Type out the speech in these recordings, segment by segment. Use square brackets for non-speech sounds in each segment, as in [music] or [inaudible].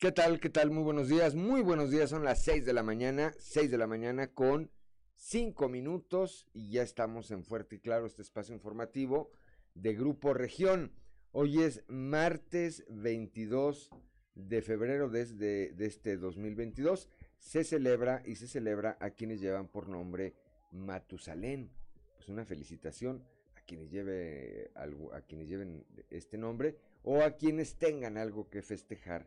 ¿Qué tal? ¿Qué tal? Muy buenos días. Muy buenos días. Son las 6 de la mañana. 6 de la mañana con 5 minutos y ya estamos en Fuerte y Claro, este espacio informativo de Grupo Región. Hoy es martes 22 de febrero desde de este 2022. Se celebra y se celebra a quienes llevan por nombre Matusalén. Pues una felicitación a quienes lleve algo, a quienes lleven este nombre o a quienes tengan algo que festejar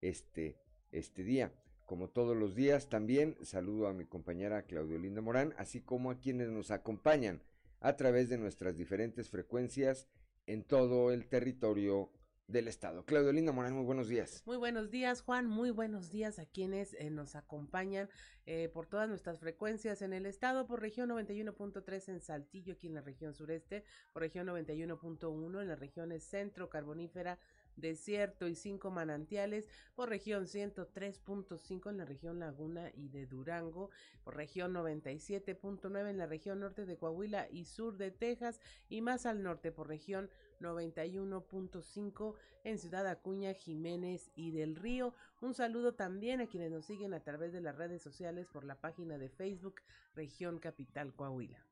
este, este día. Como todos los días, también saludo a mi compañera Claudio Linda Morán, así como a quienes nos acompañan a través de nuestras diferentes frecuencias en todo el territorio del estado. Claudio Linda Morán, muy buenos días. Muy buenos días, Juan. Muy buenos días a quienes eh, nos acompañan eh, por todas nuestras frecuencias en el estado, por región 91.3 en Saltillo, aquí en la región sureste, por región 91.1 en las regiones centro, carbonífera, desierto y cinco manantiales, por región 103.5 en la región Laguna y de Durango, por región 97.9 en la región norte de Coahuila y sur de Texas y más al norte por región 91.5 en Ciudad Acuña, Jiménez y del Río. Un saludo también a quienes nos siguen a través de las redes sociales por la página de Facebook Región Capital Coahuila.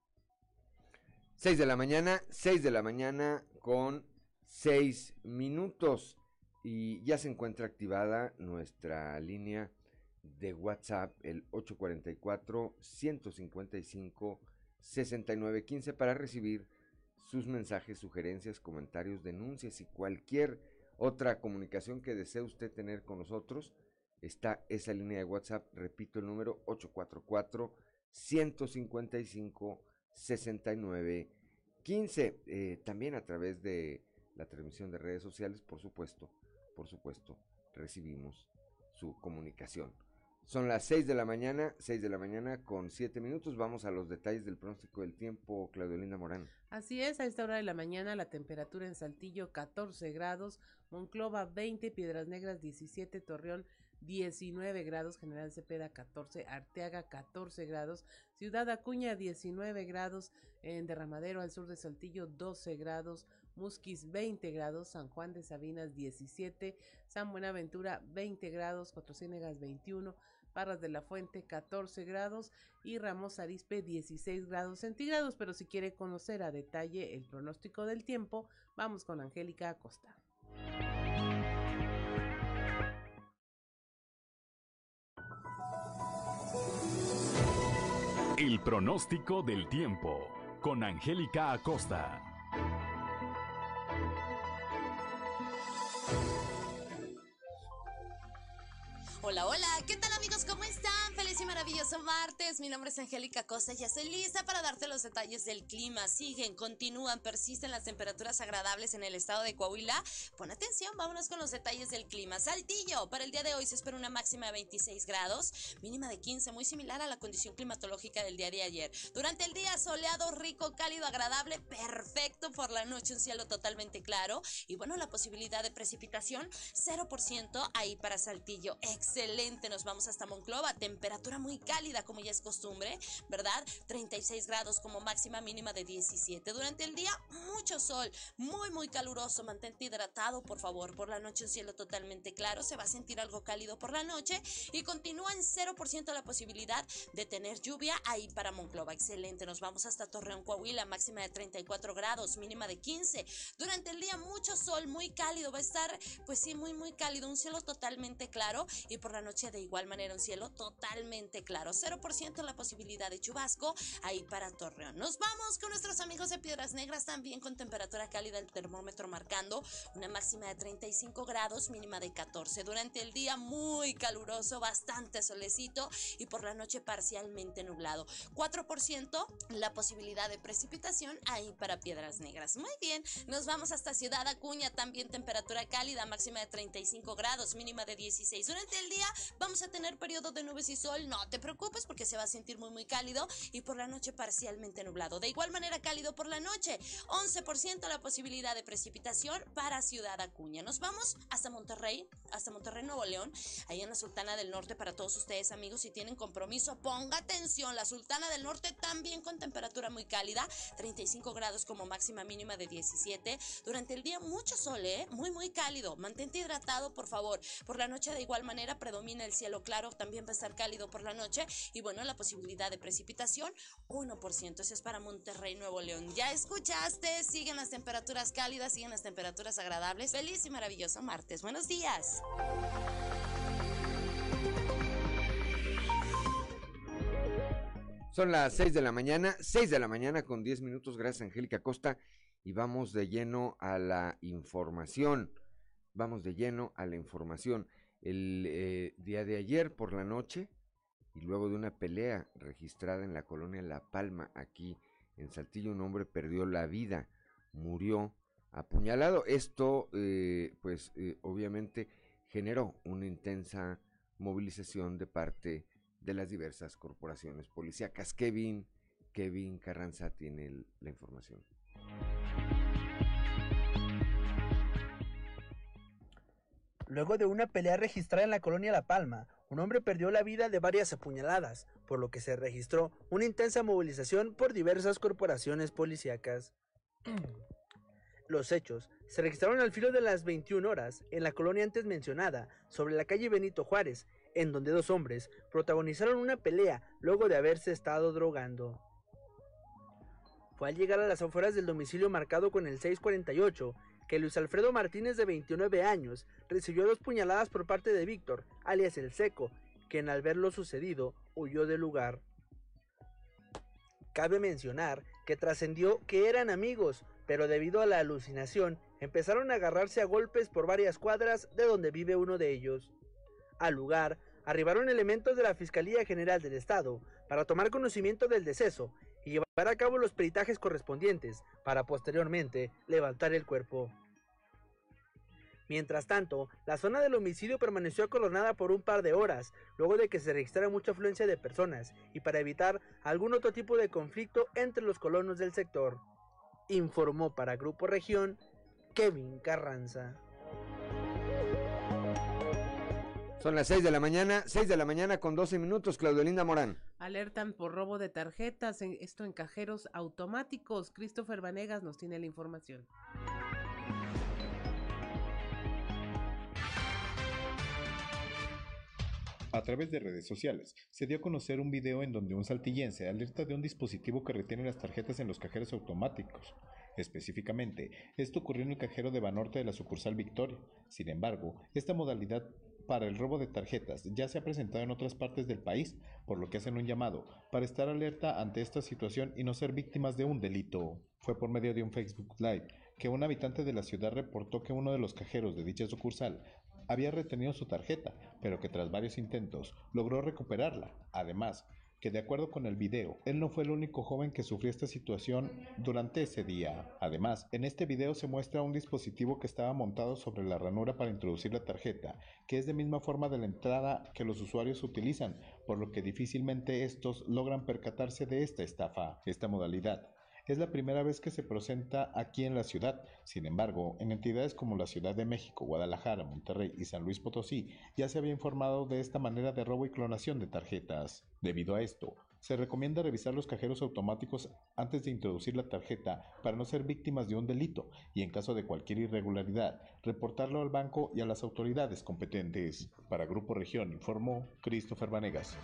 6 de la mañana, 6 de la mañana con seis minutos y ya se encuentra activada nuestra línea de WhatsApp, el 844-155-6915 para recibir sus mensajes, sugerencias, comentarios, denuncias y cualquier otra comunicación que desee usted tener con nosotros. Está esa línea de WhatsApp, repito el número 844 155 6915 eh, también a través de la transmisión de redes sociales, por supuesto, por supuesto, recibimos su comunicación. Son las 6 de la mañana, 6 de la mañana con 7 minutos. Vamos a los detalles del pronóstico del tiempo, Claudio Linda Morán. Así es, a esta hora de la mañana la temperatura en Saltillo 14 grados, Monclova 20, Piedras Negras 17, Torreón 19 grados, General Cepeda 14, Arteaga 14 grados, Ciudad Acuña 19 grados, en Derramadero al sur de Saltillo 12 grados, Musquis 20 grados, San Juan de Sabinas 17, San Buenaventura 20 grados, Cuatro Ciénegas 21, Parras de la Fuente 14 grados y Ramos Arispe 16 grados centígrados. Pero si quiere conocer a detalle el pronóstico del tiempo, vamos con Angélica Acosta. El pronóstico del tiempo con Angélica Acosta. Hola, hola, ¿qué tal amigos? ¿Cómo están? Feliz y maravilloso martes. Mi nombre es Angélica Costa y ya estoy lista para darte los detalles del clima. Siguen, continúan, persisten las temperaturas agradables en el estado de Coahuila. Pon atención, vámonos con los detalles del clima. Saltillo, para el día de hoy se espera una máxima de 26 grados, mínima de 15, muy similar a la condición climatológica del día de ayer. Durante el día soleado, rico, cálido, agradable, perfecto. Por la noche un cielo totalmente claro y bueno, la posibilidad de precipitación 0% ahí para Saltillo. Excelente. Nos vamos hasta Monclova, temperatura muy cálida como ya es costumbre, ¿verdad? 36 grados como máxima mínima de 17. Durante el día, mucho sol, muy, muy caluroso. Mantente hidratado, por favor. Por la noche un cielo totalmente claro, se va a sentir algo cálido por la noche y continúa en 0% la posibilidad de tener lluvia ahí para Monclova. Excelente. Nos vamos hasta Torreón, Coahuila, máxima de 34 grados, mínima de 15. Durante el día, mucho sol, muy cálido. Va a estar, pues sí, muy, muy cálido. Un cielo totalmente claro y por la noche de igual manera un cielo totalmente claro. 0% la posibilidad de chubasco ahí para Torreón. Nos vamos con nuestros amigos de Piedras Negras también con temperatura cálida el termómetro marcando una máxima de 35 grados, mínima de 14. Durante el día muy caluroso, bastante solecito y por la noche parcialmente nublado. 4% la posibilidad de precipitación ahí para Piedras Negras. Muy bien, nos vamos hasta Ciudad Acuña, también temperatura cálida, máxima de 35 grados, mínima de 16. Durante el día día vamos a tener periodo de nubes y sol, no te preocupes porque se va a sentir muy muy cálido y por la noche parcialmente nublado. De igual manera cálido por la noche, 11% la posibilidad de precipitación para Ciudad Acuña. Nos vamos hasta Monterrey, hasta Monterrey Nuevo León, ahí en la Sultana del Norte para todos ustedes amigos si tienen compromiso, ponga atención, la Sultana del Norte también con temperatura muy cálida, 35 grados como máxima mínima de 17. Durante el día mucho sol, ¿eh? muy muy cálido. Mantente hidratado, por favor. Por la noche de igual manera predomina el cielo claro, también va a estar cálido por la noche y bueno, la posibilidad de precipitación 1%. Eso es para Monterrey, Nuevo León. Ya escuchaste, siguen las temperaturas cálidas, siguen las temperaturas agradables. Feliz y maravilloso martes. Buenos días. Son las 6 de la mañana, 6 de la mañana con 10 minutos. Gracias, Angélica Costa. Y vamos de lleno a la información. Vamos de lleno a la información. El eh, día de ayer por la noche, y luego de una pelea registrada en la colonia La Palma, aquí en Saltillo, un hombre perdió la vida, murió apuñalado. Esto, eh, pues, eh, obviamente generó una intensa movilización de parte de las diversas corporaciones policíacas. Kevin, Kevin Carranza tiene la información. Luego de una pelea registrada en la colonia La Palma, un hombre perdió la vida de varias apuñaladas, por lo que se registró una intensa movilización por diversas corporaciones policíacas. [clears throat] Los hechos se registraron al filo de las 21 horas en la colonia antes mencionada, sobre la calle Benito Juárez, en donde dos hombres protagonizaron una pelea luego de haberse estado drogando. Fue al llegar a las afueras del domicilio marcado con el 648 que Luis Alfredo Martínez de 29 años recibió dos puñaladas por parte de Víctor, alias El Seco, quien al ver lo sucedido huyó del lugar. Cabe mencionar que trascendió que eran amigos, pero debido a la alucinación empezaron a agarrarse a golpes por varias cuadras de donde vive uno de ellos. Al lugar arribaron elementos de la Fiscalía General del Estado para tomar conocimiento del deceso llevar a los peritajes correspondientes para posteriormente levantar el cuerpo. Mientras tanto, la zona del homicidio permaneció acolonada por un par de horas, luego de que se registrara mucha afluencia de personas y para evitar algún otro tipo de conflicto entre los colonos del sector. Informó para Grupo Región Kevin Carranza. Son las 6 de la mañana, 6 de la mañana con 12 minutos, Claudelinda Morán. Alertan por robo de tarjetas, en, esto en cajeros automáticos. Christopher Vanegas nos tiene la información. A través de redes sociales, se dio a conocer un video en donde un saltillense alerta de un dispositivo que retiene las tarjetas en los cajeros automáticos. Específicamente, esto ocurrió en el cajero de Banorte de la sucursal Victoria. Sin embargo, esta modalidad para el robo de tarjetas ya se ha presentado en otras partes del país, por lo que hacen un llamado para estar alerta ante esta situación y no ser víctimas de un delito. Fue por medio de un Facebook Live que un habitante de la ciudad reportó que uno de los cajeros de dicha sucursal había retenido su tarjeta, pero que tras varios intentos logró recuperarla. Además, que de acuerdo con el video, él no fue el único joven que sufrió esta situación durante ese día. Además, en este video se muestra un dispositivo que estaba montado sobre la ranura para introducir la tarjeta, que es de misma forma de la entrada que los usuarios utilizan, por lo que difícilmente estos logran percatarse de esta estafa. Esta modalidad es la primera vez que se presenta aquí en la ciudad. Sin embargo, en entidades como la Ciudad de México, Guadalajara, Monterrey y San Luis Potosí ya se había informado de esta manera de robo y clonación de tarjetas. Debido a esto, se recomienda revisar los cajeros automáticos antes de introducir la tarjeta para no ser víctimas de un delito y en caso de cualquier irregularidad, reportarlo al banco y a las autoridades competentes. Para Grupo Región informó Christopher Vanegas.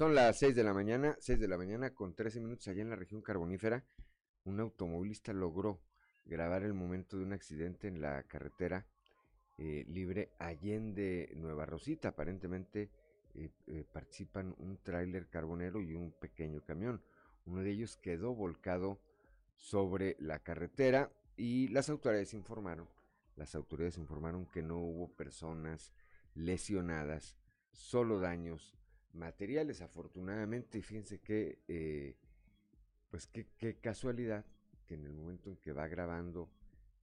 Son las 6 de la mañana, 6 de la mañana con 13 minutos allá en la región carbonífera. Un automovilista logró grabar el momento de un accidente en la carretera eh, libre Allende Nueva Rosita. Aparentemente eh, eh, participan un tráiler carbonero y un pequeño camión. Uno de ellos quedó volcado sobre la carretera y las autoridades informaron, las autoridades informaron que no hubo personas lesionadas, solo daños materiales. Afortunadamente, fíjense que, eh, pues qué, casualidad que en el momento en que va grabando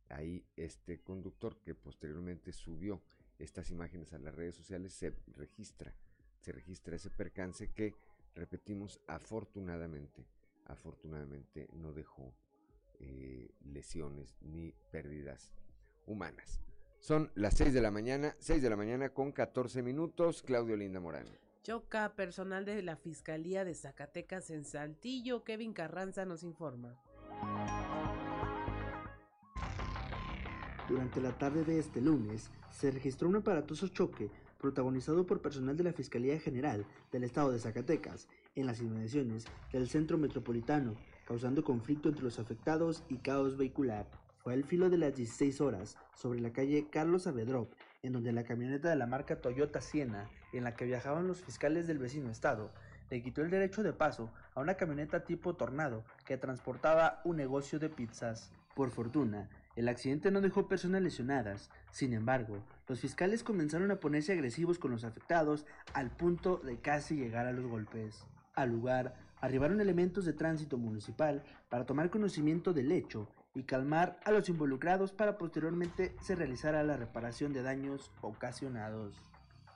ahí este conductor que posteriormente subió estas imágenes a las redes sociales se registra, se registra ese percance que, repetimos, afortunadamente, afortunadamente no dejó eh, lesiones ni pérdidas humanas. Son las 6 de la mañana, 6 de la mañana con 14 minutos. Claudio Linda Morán. Choca personal de la Fiscalía de Zacatecas en Saltillo. Kevin Carranza nos informa. Durante la tarde de este lunes, se registró un aparatoso choque protagonizado por personal de la Fiscalía General del Estado de Zacatecas en las inmediaciones del centro metropolitano, causando conflicto entre los afectados y caos vehicular. Fue al filo de las 16 horas, sobre la calle Carlos Avedrop, en donde la camioneta de la marca Toyota Siena, en la que viajaban los fiscales del vecino estado, le quitó el derecho de paso a una camioneta tipo Tornado que transportaba un negocio de pizzas. Por fortuna, el accidente no dejó personas lesionadas. Sin embargo, los fiscales comenzaron a ponerse agresivos con los afectados al punto de casi llegar a los golpes. Al lugar, arribaron elementos de tránsito municipal para tomar conocimiento del hecho y calmar a los involucrados para posteriormente se realizara la reparación de daños ocasionados.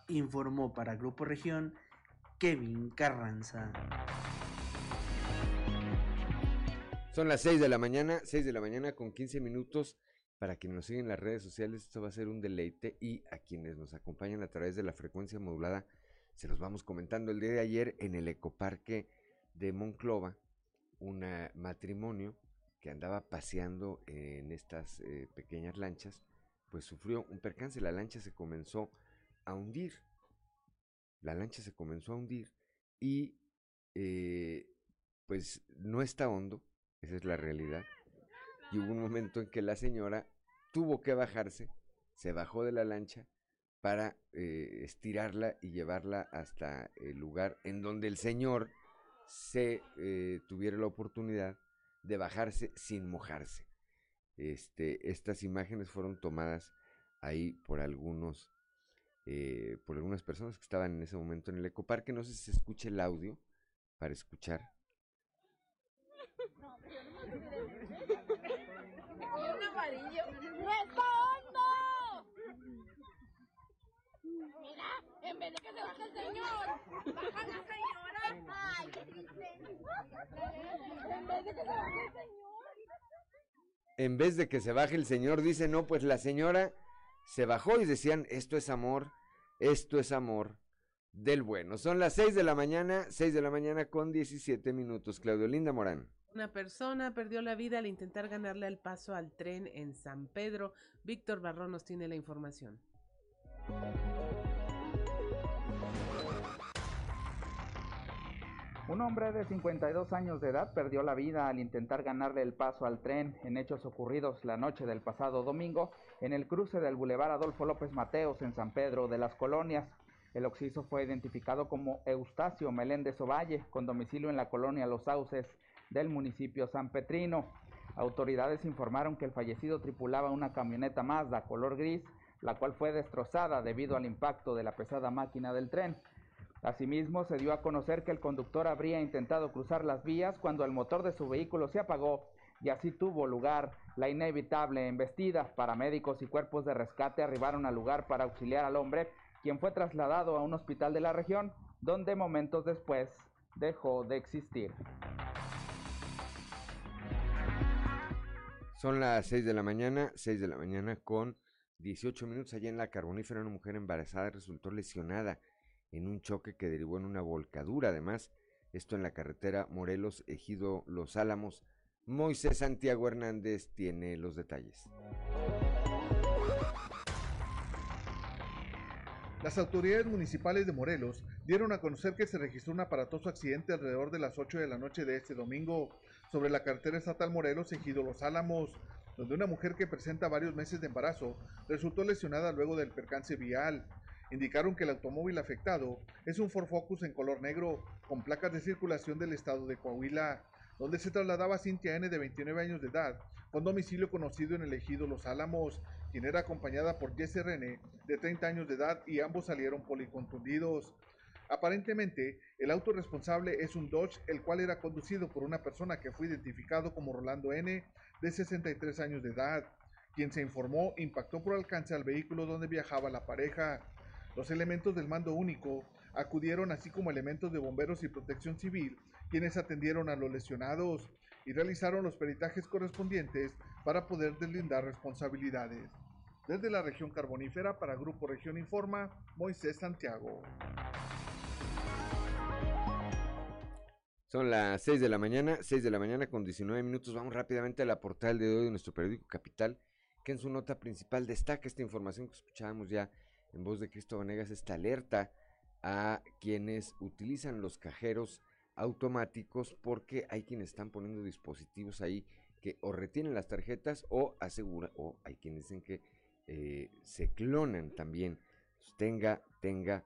Informó para Grupo Región Kevin Carranza. Son las 6 de la mañana, 6 de la mañana con 15 minutos. Para quienes nos siguen en las redes sociales, esto va a ser un deleite. Y a quienes nos acompañan a través de la frecuencia modulada, se los vamos comentando. El día de ayer en el ecoparque de Monclova, un matrimonio que andaba paseando en estas eh, pequeñas lanchas, pues sufrió un percance. La lancha se comenzó a hundir. La lancha se comenzó a hundir y eh, pues no está hondo, esa es la realidad. Y hubo un momento en que la señora tuvo que bajarse, se bajó de la lancha para eh, estirarla y llevarla hasta el lugar en donde el señor se tuviera la oportunidad de bajarse sin mojarse. Este, estas imágenes fueron tomadas ahí por algunos, eh, por algunas personas que estaban en ese momento en el ecoparque. No sé si se escucha el audio para escuchar. [laughs] [laughs] en vez de que se baje el señor, baja la señora. Ay, qué triste. En vez de que se baje el señor. En vez de que se baje el señor, dice, no, pues la señora se bajó y decían, esto es amor, esto es amor del bueno. Son las 6 de la mañana, 6 de la mañana con 17 minutos. Claudio Linda Morán. Una persona perdió la vida al intentar ganarle el paso al tren en San Pedro. Víctor Barrón nos tiene la información. Un hombre de 52 años de edad perdió la vida al intentar ganarle el paso al tren en hechos ocurridos la noche del pasado domingo en el cruce del Boulevard Adolfo López Mateos en San Pedro de las Colonias. El occiso fue identificado como Eustacio Meléndez Ovalle, con domicilio en la colonia Los Sauces del municipio San Petrino. Autoridades informaron que el fallecido tripulaba una camioneta Mazda color gris, la cual fue destrozada debido al impacto de la pesada máquina del tren. Asimismo, se dio a conocer que el conductor habría intentado cruzar las vías cuando el motor de su vehículo se apagó y así tuvo lugar la inevitable embestida. Paramédicos y cuerpos de rescate arribaron al lugar para auxiliar al hombre, quien fue trasladado a un hospital de la región, donde momentos después dejó de existir. Son las 6 de la mañana, 6 de la mañana con 18 minutos allá en la carbonífera una mujer embarazada resultó lesionada en un choque que derivó en una volcadura. Además, esto en la carretera Morelos, Ejido Los Álamos. Moisés Santiago Hernández tiene los detalles. Las autoridades municipales de Morelos dieron a conocer que se registró un aparatoso accidente alrededor de las 8 de la noche de este domingo sobre la carretera estatal Morelos, Ejido Los Álamos, donde una mujer que presenta varios meses de embarazo resultó lesionada luego del percance vial indicaron que el automóvil afectado es un Ford Focus en color negro con placas de circulación del estado de Coahuila, donde se trasladaba Cintia N de 29 años de edad con domicilio conocido en el ejido Los Álamos, quien era acompañada por Jesse René de 30 años de edad y ambos salieron policontundidos. Aparentemente, el auto responsable es un Dodge, el cual era conducido por una persona que fue identificado como Rolando N, de 63 años de edad quien se informó impactó por alcance al vehículo donde viajaba la pareja. Los elementos del mando único acudieron así como elementos de bomberos y protección civil, quienes atendieron a los lesionados y realizaron los peritajes correspondientes para poder deslindar responsabilidades. Desde la región carbonífera para Grupo Región Informa, Moisés Santiago. Son las 6 de la mañana, 6 de la mañana con 19 minutos. Vamos rápidamente a la portal de hoy de nuestro periódico Capital, que en su nota principal destaca esta información que escuchábamos ya en voz de Cristo Vanegas, esta alerta a quienes utilizan los cajeros automáticos porque hay quienes están poniendo dispositivos ahí que o retienen las tarjetas o asegura o hay quienes dicen que eh, se clonan también. Tenga, tenga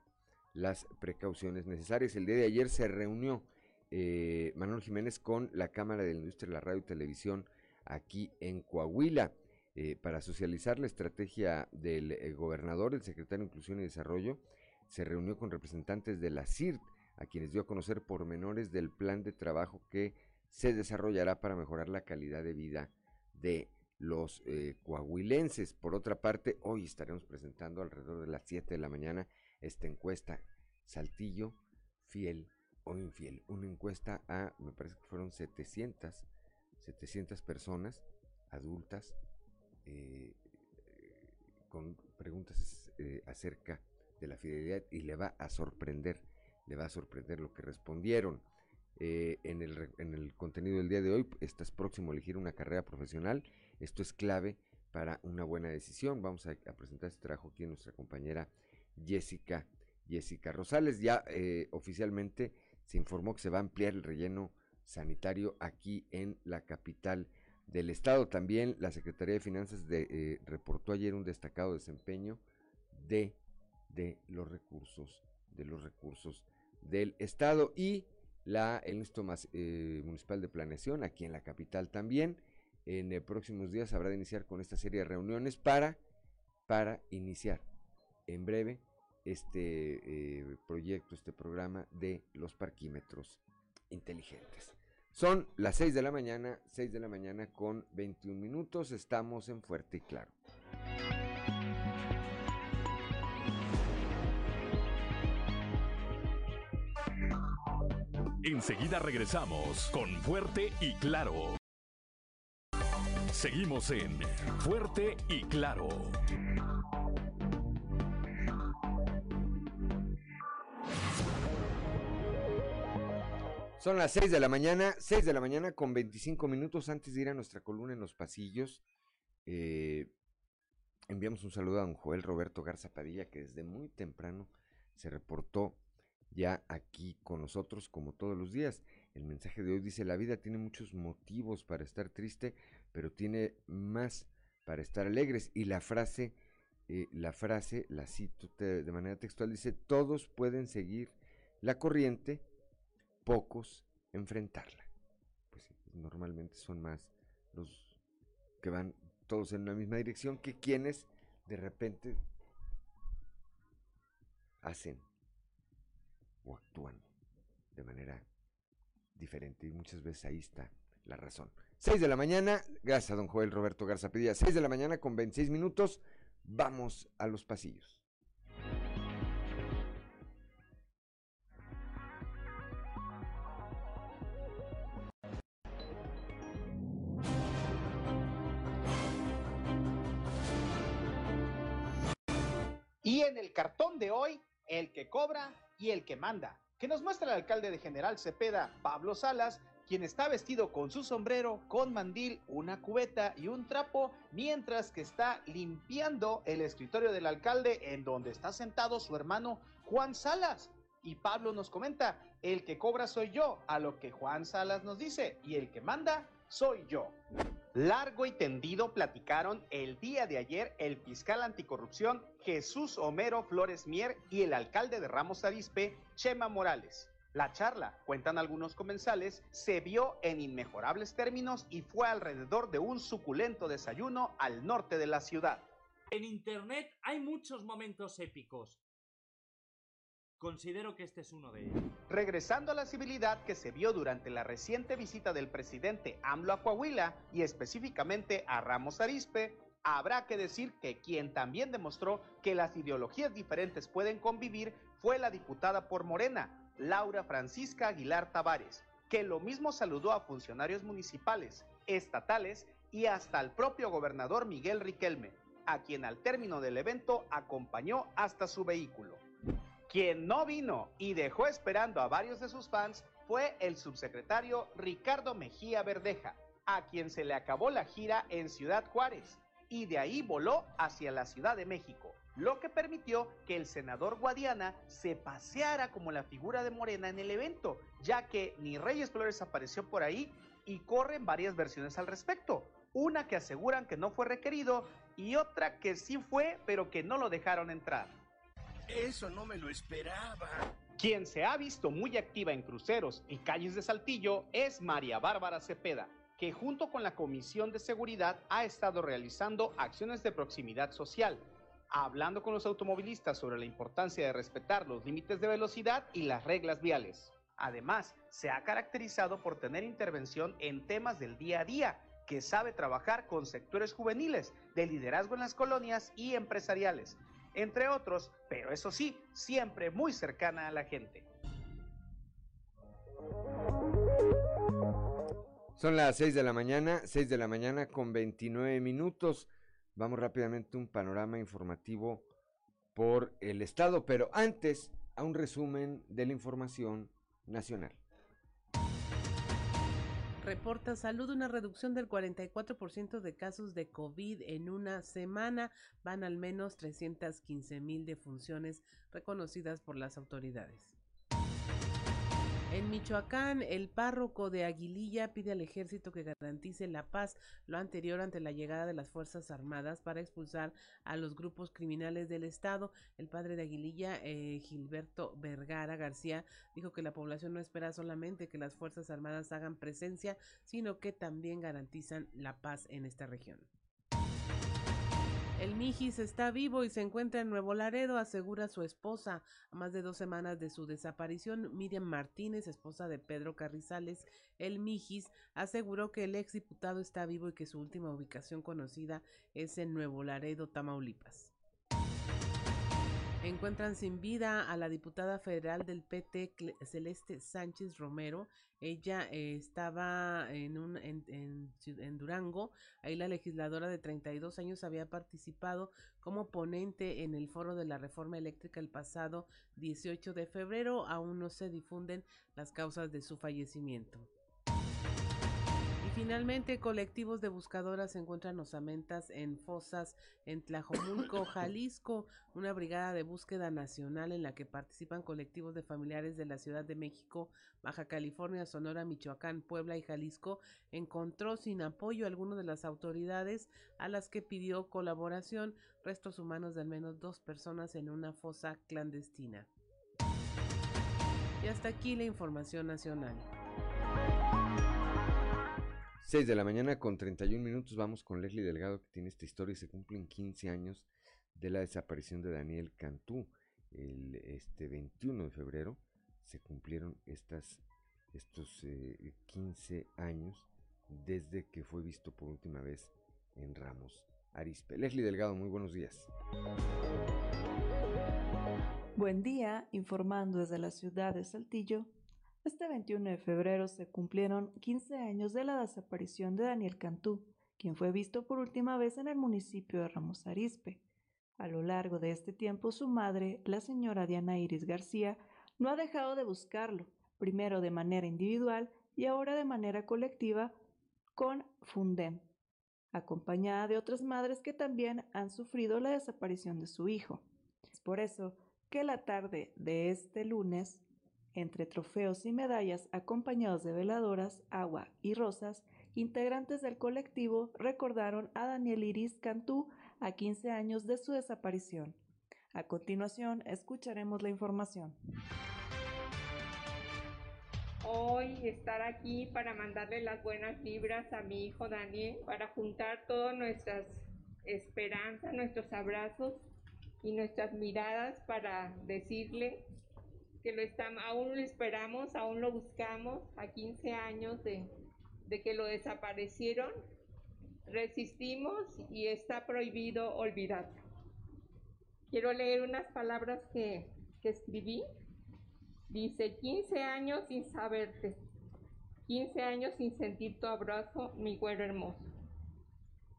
las precauciones necesarias. El día de ayer se reunió eh, Manuel Jiménez con la Cámara de la Industria de la Radio y Televisión aquí en Coahuila eh, para socializar la estrategia del eh, gobernador, el secretario de Inclusión y Desarrollo. Se reunió con representantes de la CIRT, a quienes dio a conocer pormenores del plan de trabajo que se desarrollará para mejorar la calidad de vida de los coahuilenses. Por otra parte, hoy estaremos presentando alrededor de las 7 de la mañana esta encuesta Saltillo, fiel o infiel. Una encuesta a, me parece que fueron 700, 700 personas adultas eh, con preguntas eh, acerca de la fidelidad y le va a sorprender, le va a sorprender lo que respondieron. Eh, en, el, en el contenido del día de hoy, estás próximo a elegir una carrera profesional. Esto es clave para una buena decisión. Vamos a, presentar este trabajo aquí nuestra compañera Jessica, Jessica Rosales. Ya oficialmente se informó que se va a ampliar el relleno sanitario aquí en la capital del estado. También la Secretaría de Finanzas de, eh, reportó ayer un destacado desempeño de, de los recursos, de los recursos del estado y la el Instituto eh, Municipal de Planeación aquí en la capital también. En eh, próximos días habrá de iniciar con esta serie de reuniones para, para iniciar en breve este eh, proyecto, este programa de los parquímetros inteligentes. Son las 6 de la mañana, 6 de la mañana con 21 minutos, estamos en Fuerte y Claro. Enseguida regresamos con Fuerte y Claro. Seguimos en Fuerte y Claro. Son las 6 de la mañana, 6 de la mañana con 25 minutos antes de ir a nuestra columna en los pasillos. Eh, enviamos un saludo a don Joel Roberto Garza Padilla, que desde muy temprano se reportó ya aquí con nosotros como todos los días. El mensaje de hoy dice, la vida tiene muchos motivos para estar triste, pero tiene más para estar alegres. Y la frase, eh, la frase, la cito de manera textual, dice, todos pueden seguir la corriente, pocos enfrentarla. Pues normalmente son más los que van todos en la misma dirección que quienes de repente hacen o actúan de manera diferente y muchas veces ahí está la razón. 6 de la mañana, gracias a don Joel Roberto Garza Pedía, 6 de la mañana con 26 minutos, vamos a los pasillos. En el cartón de hoy, el que cobra y el que manda, que nos muestra el alcalde de General Cepeda, Pablo Salas, quien está vestido con su sombrero, con mandil, una cubeta y un trapo, mientras que está limpiando el escritorio del alcalde en donde está sentado su hermano Juan Salas. Y Pablo nos comenta, el que cobra soy yo, a lo que Juan Salas nos dice, y el que manda soy yo. Largo y tendido platicaron el día de ayer el fiscal anticorrupción Jesús Homero Flores Mier y el alcalde de Ramos Arizpe, Chema Morales. La charla, cuentan algunos comensales, se vio en inmejorables términos y fue alrededor de un suculento desayuno al norte de la ciudad. En Internet hay muchos momentos épicos. Considero que este es uno de ellos. Regresando a la civilidad que se vio durante la reciente visita del presidente AMLO a Coahuila y específicamente a Ramos Arizpe, Habrá que decir que quien también demostró que las ideologías diferentes pueden convivir fue la diputada por Morena, Laura Francisca Aguilar Tavares, que lo mismo saludó a funcionarios municipales, estatales y hasta al propio gobernador Miguel Riquelme, a quien al término del evento acompañó hasta su vehículo. Quien no vino y dejó esperando a varios de sus fans fue el subsecretario Ricardo Mejía Verdeja, a quien se le acabó la gira en Ciudad Juárez y de ahí voló hacia la Ciudad de México, lo que permitió que el senador Guadiana se paseara como la figura de Morena en el evento, ya que ni Reyes Flores apareció por ahí y corren varias versiones al respecto. Una que aseguran que no fue requerido y otra que sí fue, pero que no lo dejaron entrar. Eso no me lo esperaba. Quien se ha visto muy activa en cruceros y calles de Saltillo es María Bárbara Cepeda, que junto con la Comisión de Seguridad ha estado realizando acciones de proximidad social, hablando con los automovilistas sobre la importancia de respetar los límites de velocidad y las reglas viales. Además, se ha caracterizado por tener intervención en temas del día a día, que sabe trabajar con sectores juveniles, de liderazgo en las colonias y empresariales, entre otros, pero eso sí, siempre muy cercana a la gente. Son las 6 de la mañana, 6 de la mañana con 29 minutos. Vamos rápidamente a un panorama informativo por el estado, pero antes a un resumen de la información nacional. Reporta Salud una reducción del 44% de casos de COVID en una semana. Van al menos 315 mil defunciones reconocidas por las autoridades. En Michoacán, el párroco de Aguililla pide al ejército que garantice la paz, lo anterior ante la llegada de las Fuerzas Armadas para expulsar a los grupos criminales del Estado. El padre de Aguililla, eh, Gilberto Vergara García, dijo que la población no espera solamente que las Fuerzas Armadas hagan presencia, sino que también garantizan la paz en esta región. El Mijis está vivo y se encuentra en Nuevo Laredo, asegura su esposa. A más de dos semanas de su desaparición, Miriam Martínez, esposa de Pedro Carrizales, el Mijis, aseguró que el ex diputado está vivo y que su última ubicación conocida es en Nuevo Laredo, Tamaulipas. Encuentran sin vida a la diputada federal del PT, Celeste Sánchez Romero. Ella eh, estaba en, un, en, en, en, Durango. Ahí la legisladora de 32 años había participado como ponente en el foro de la reforma eléctrica el pasado 18 de febrero. Aún no se difunden las causas de su fallecimiento. Finalmente, colectivos de buscadoras encuentran osamentas en fosas en Tlajomulco, [coughs] Jalisco, una brigada de búsqueda nacional en la que participan colectivos de familiares de la Ciudad de México, Baja California, Sonora, Michoacán, Puebla y Jalisco, encontró sin apoyo alguno de las autoridades a las que pidió colaboración restos humanos de al menos dos personas en una fosa clandestina. Y hasta aquí la información nacional. 6 de la mañana con 31 minutos vamos con Leslie Delgado que tiene esta historia se cumplen 15 años de la desaparición de Daniel Cantú. El este 21 de febrero se cumplieron estas, estos eh, 15 años desde que fue visto por última vez en Ramos Arispe. Leslie Delgado, muy buenos días. Buen día, informando desde la ciudad de Saltillo. Este 21 de febrero se cumplieron 15 años de la desaparición de Daniel Cantú, quien fue visto por última vez en el municipio de Ramos Arizpe. A lo largo de este tiempo, su madre, la señora Diana Iris García, no ha dejado de buscarlo, primero de manera individual y ahora de manera colectiva con Fundem, acompañada de otras madres que también han sufrido la desaparición de su hijo. Es por eso que la tarde de este lunes entre trofeos y medallas acompañados de veladoras, agua y rosas, integrantes del colectivo recordaron a Daniel Iris Cantú a 15 años de su desaparición. A continuación, escucharemos la información. Hoy estar aquí para mandarle las buenas vibras a mi hijo Daniel, para juntar todas nuestras esperanzas, nuestros abrazos y nuestras miradas para decirle que lo estamos, aún lo esperamos, aún lo buscamos a 15 años de, de que lo desaparecieron Resistimos y está prohibido olvidar. Quiero leer unas palabras que, que escribí. Dice, 15 años sin saberte, 15 años sin sentir tu abrazo, mi güero hermoso.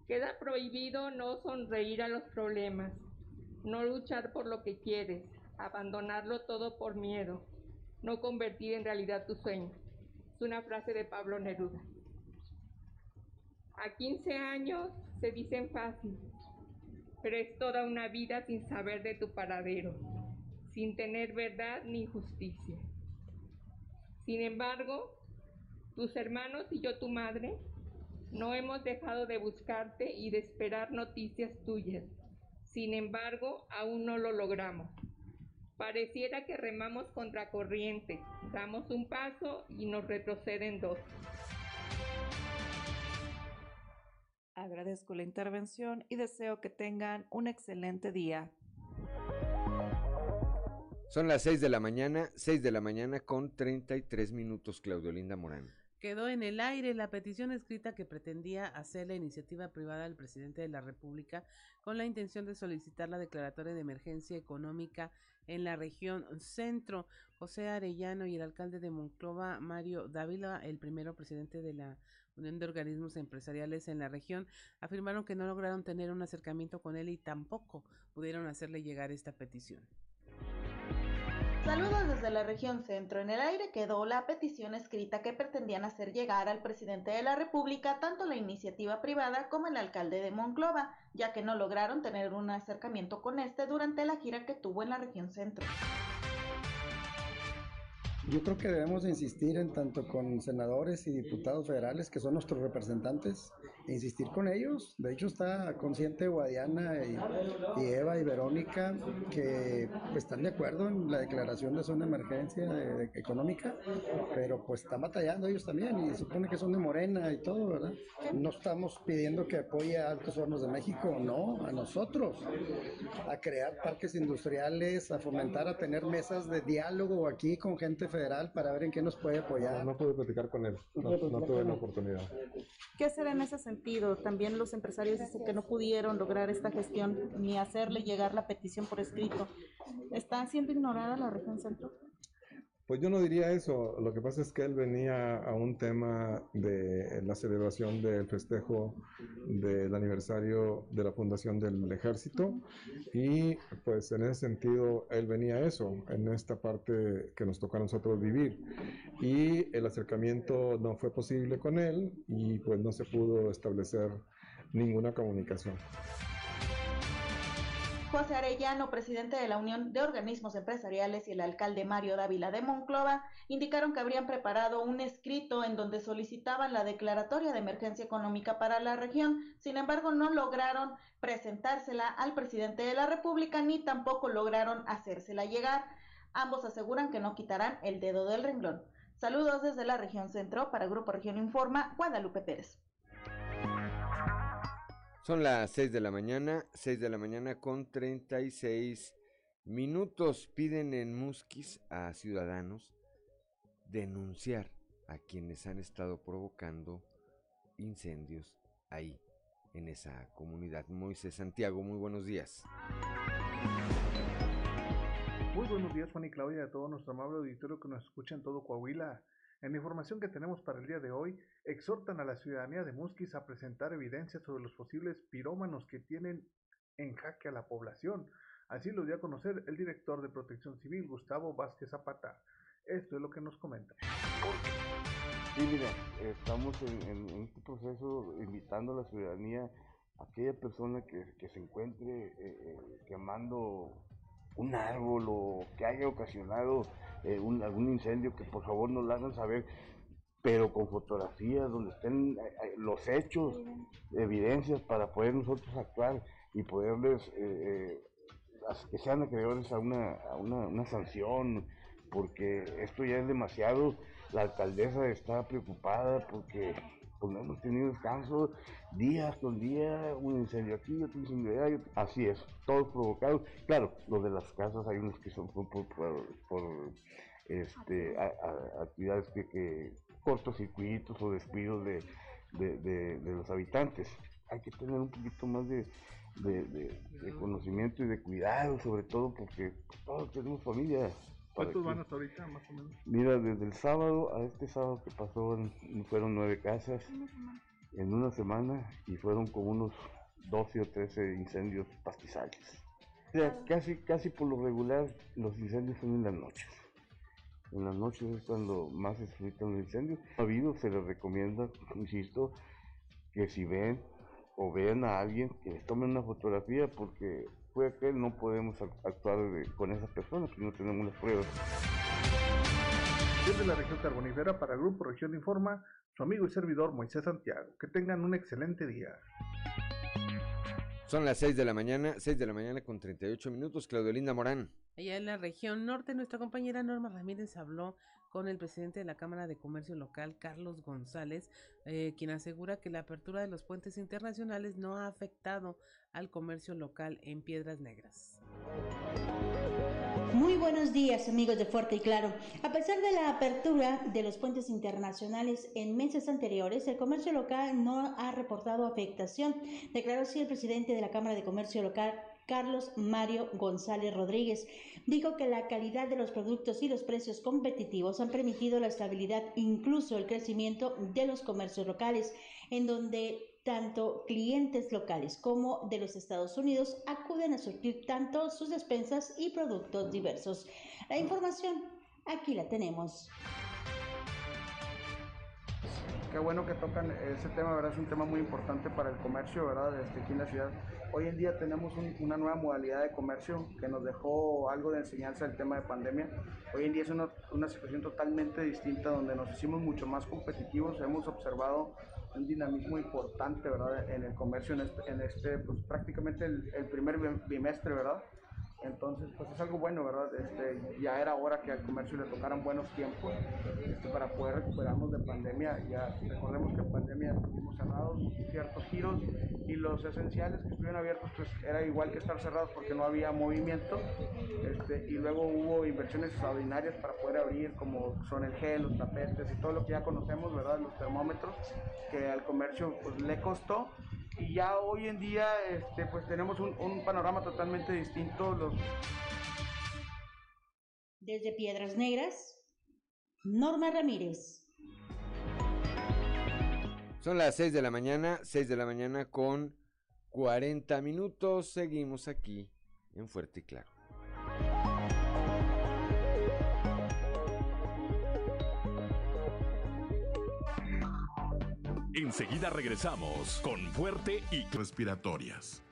Queda prohibido no sonreír a los problemas, no luchar por lo que quieres, abandonarlo todo por miedo, no convertir en realidad tu sueño. Es una frase de Pablo Neruda. A 15 años se dicen fácil, pero es toda una vida sin saber de tu paradero, sin tener verdad ni justicia. Sin embargo, tus hermanos y yo tu madre no hemos dejado de buscarte y de esperar noticias tuyas. Sin embargo, aún no lo logramos. Pareciera que remamos contra corriente, damos un paso y nos retroceden dos. Agradezco la intervención y deseo que tengan un excelente día. Son las 6 de la mañana, 6 de la mañana con 33 minutos, Claudio Linda Morán. Quedó en el aire la petición escrita que pretendía hacer la iniciativa privada del presidente de la República con la intención de solicitar la declaratoria de emergencia económica en la región centro. José Arellano y el alcalde de Monclova, Mario Dávila, el primero presidente de la Unión de Organismos Empresariales en la región, afirmaron que no lograron tener un acercamiento con él y tampoco pudieron hacerle llegar esta petición. Saludos desde la región centro. En el aire quedó la petición escrita que pretendían hacer llegar al presidente de la República tanto la iniciativa privada como el alcalde de Monclova, ya que no lograron tener un acercamiento con este durante la gira que tuvo en la región centro. Yo creo que debemos insistir en tanto con senadores y diputados federales que son nuestros representantes, e insistir con ellos. De hecho está consciente Guadiana y, Eva y Verónica que pues, están de acuerdo en la declaración de zona de emergencia económica, pero pues están batallando ellos también y supone que son de Morena y todo, ¿verdad? No estamos pidiendo que apoye a Altos Hornos de México, no, a nosotros, a crear parques industriales, a fomentar, a tener mesas de diálogo aquí con gente federal para ver en qué nos puede apoyar. No pude platicar con él, no, no tuve la oportunidad. ¿Qué hacer en ese sentido? También los empresarios dicen que no pudieron lograr esta gestión ni hacerle llegar la petición por escrito. ¿Está siendo ignorada la región centro? Pues yo no diría eso. Lo que pasa es que él venía a un tema de la celebración del festejo del aniversario de la fundación del ejército y pues en ese sentido él venía a eso, en esta parte que nos toca a nosotros vivir. Y el acercamiento no fue posible con él y pues no se pudo establecer ninguna comunicación. José Arellano, presidente de la Unión de Organismos Empresariales, y el alcalde Mario Dávila de Monclova indicaron que habrían preparado un escrito en donde solicitaban la declaratoria de emergencia económica para la región. Sin embargo, no lograron presentársela al presidente de la República ni tampoco lograron hacérsela llegar. Ambos aseguran que no quitarán el dedo del renglón. Saludos desde la región centro para Grupo Región Informa, Guadalupe Pérez. Son las 6 de la mañana, 6 de la mañana con 36 minutos. Piden en Musquis a ciudadanos denunciar a quienes han estado provocando incendios ahí, en esa comunidad. Moisés Santiago, muy buenos días. Muy buenos días, Juan y Claudia, a todo nuestro amable auditorio que nos escucha en todo Coahuila. En la información que tenemos para el día de hoy, exhortan a la ciudadanía de Musquis a presentar evidencia sobre los posibles pirómanos que tienen en jaque a la población. Así lo dio a conocer el director de Protección Civil, Gustavo Vázquez Zapata. Esto es lo que nos comenta. Sí, mira, estamos en, este proceso invitando a la ciudadanía, a aquella persona que, que se encuentre eh, eh, quemando un árbol o que haya ocasionado eh, un- algún incendio, que por favor nos lo hagan saber, pero con fotografías donde estén eh, eh, los hechos, evidencias para poder nosotros actuar y poderles que sean acreedores a una, a una sanción, porque esto ya es demasiado. La alcaldesa está preocupada porque pues, no hemos tenido descanso días con día, un incendio aquí, otro incendio allá, así es, todos provocados. Claro, los de las casas hay unos que son por, por, este, a- a- actividades que, que cortocircuitos o despidos de, de, de- de los habitantes. hay que tener un poquito más de, de, de- de conocimiento y de cuidado, sobre todo porque todos tenemos familia. ¿Cuántos van hasta ahorita, más o menos? Mira, desde el sábado a este sábado que pasó, fueron nueve casas en una semana y fueron como unos 12 o 13 incendios pastizales. O sea, casi, casi por lo regular los incendios son en las noches. En las noches es cuando más se suscitan los incendios. Ha habido, se les recomienda, insisto, que si ven o ven a alguien, que les tomen una fotografía porque fue aquel, no podemos ac- actuar de- con esas personas si no tenemos las pruebas. Desde la región carbonífera para el Grupo Región Informa, su amigo y servidor Moisés Santiago. Que tengan un excelente día. Son las 6 de la mañana, 6 de la mañana con 38 minutos. Claudio Linda Morán. Allá en la región norte, nuestra compañera Norma Ramírez habló con el presidente de la Cámara de Comercio Local, Carlos González, eh, quien asegura que la apertura de los puentes internacionales no ha afectado al comercio local en Piedras Negras. Muy buenos días amigos de Fuerte y Claro. A pesar de la apertura de los puentes internacionales en meses anteriores, el comercio local no ha reportado afectación, declaró así el presidente de la Cámara de Comercio Local, Carlos Mario González Rodríguez. Dijo que la calidad de los productos y los precios competitivos han permitido la estabilidad, incluso el crecimiento de los comercios locales, en donde tanto clientes locales como de los Estados Unidos acuden a surtir tanto sus despensas y productos diversos. La información aquí la tenemos. Qué bueno que tocan ese tema, ¿verdad? Es un tema muy importante para el comercio, ¿verdad? Desde aquí en la ciudad. Hoy en día tenemos un- una nueva modalidad de comercio que nos dejó algo de enseñanza del tema de pandemia. Hoy en día es una, una situación totalmente distinta donde nos hicimos mucho más competitivos. Hemos observado un dinamismo importante, ¿verdad? En el comercio en este, en este pues prácticamente el, el primer bim- bimestre, ¿verdad? Entonces, pues es algo bueno, ¿verdad? Este, ya era hora que al comercio le tocaran buenos tiempos este, para poder recuperarnos de pandemia. Ya recordemos que en pandemia estuvimos cerrados, ciertos giros y los esenciales que estuvieron abiertos, pues era igual que estar cerrados porque no había movimiento. Este, y luego hubo inversiones extraordinarias para poder abrir, como son el gel, los tapetes y todo lo que ya conocemos, ¿verdad? Los termómetros, que al comercio pues, le costó y ya hoy en día este, pues tenemos un, un panorama totalmente distinto. Los, Desde Piedras Negras, Norma Ramírez. Son las 6 de la mañana, 6 de la mañana con 40 minutos. Seguimos aquí en Fuerte y Claro. Enseguida regresamos con Fuerte y Respiratorias.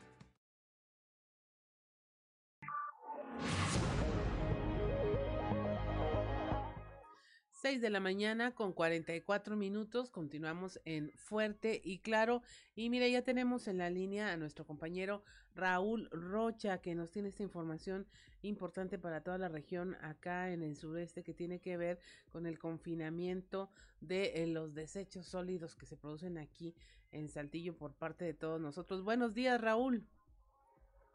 6 de la mañana con 44 minutos. Continuamos en Fuerte y Claro. Y mira, ya tenemos en la línea a nuestro compañero Raúl Rocha, que nos tiene esta información importante para toda la región acá en el sureste, que tiene que ver con el confinamiento de eh, los desechos sólidos que se producen aquí en Saltillo por parte de todos nosotros. Buenos días, Raúl.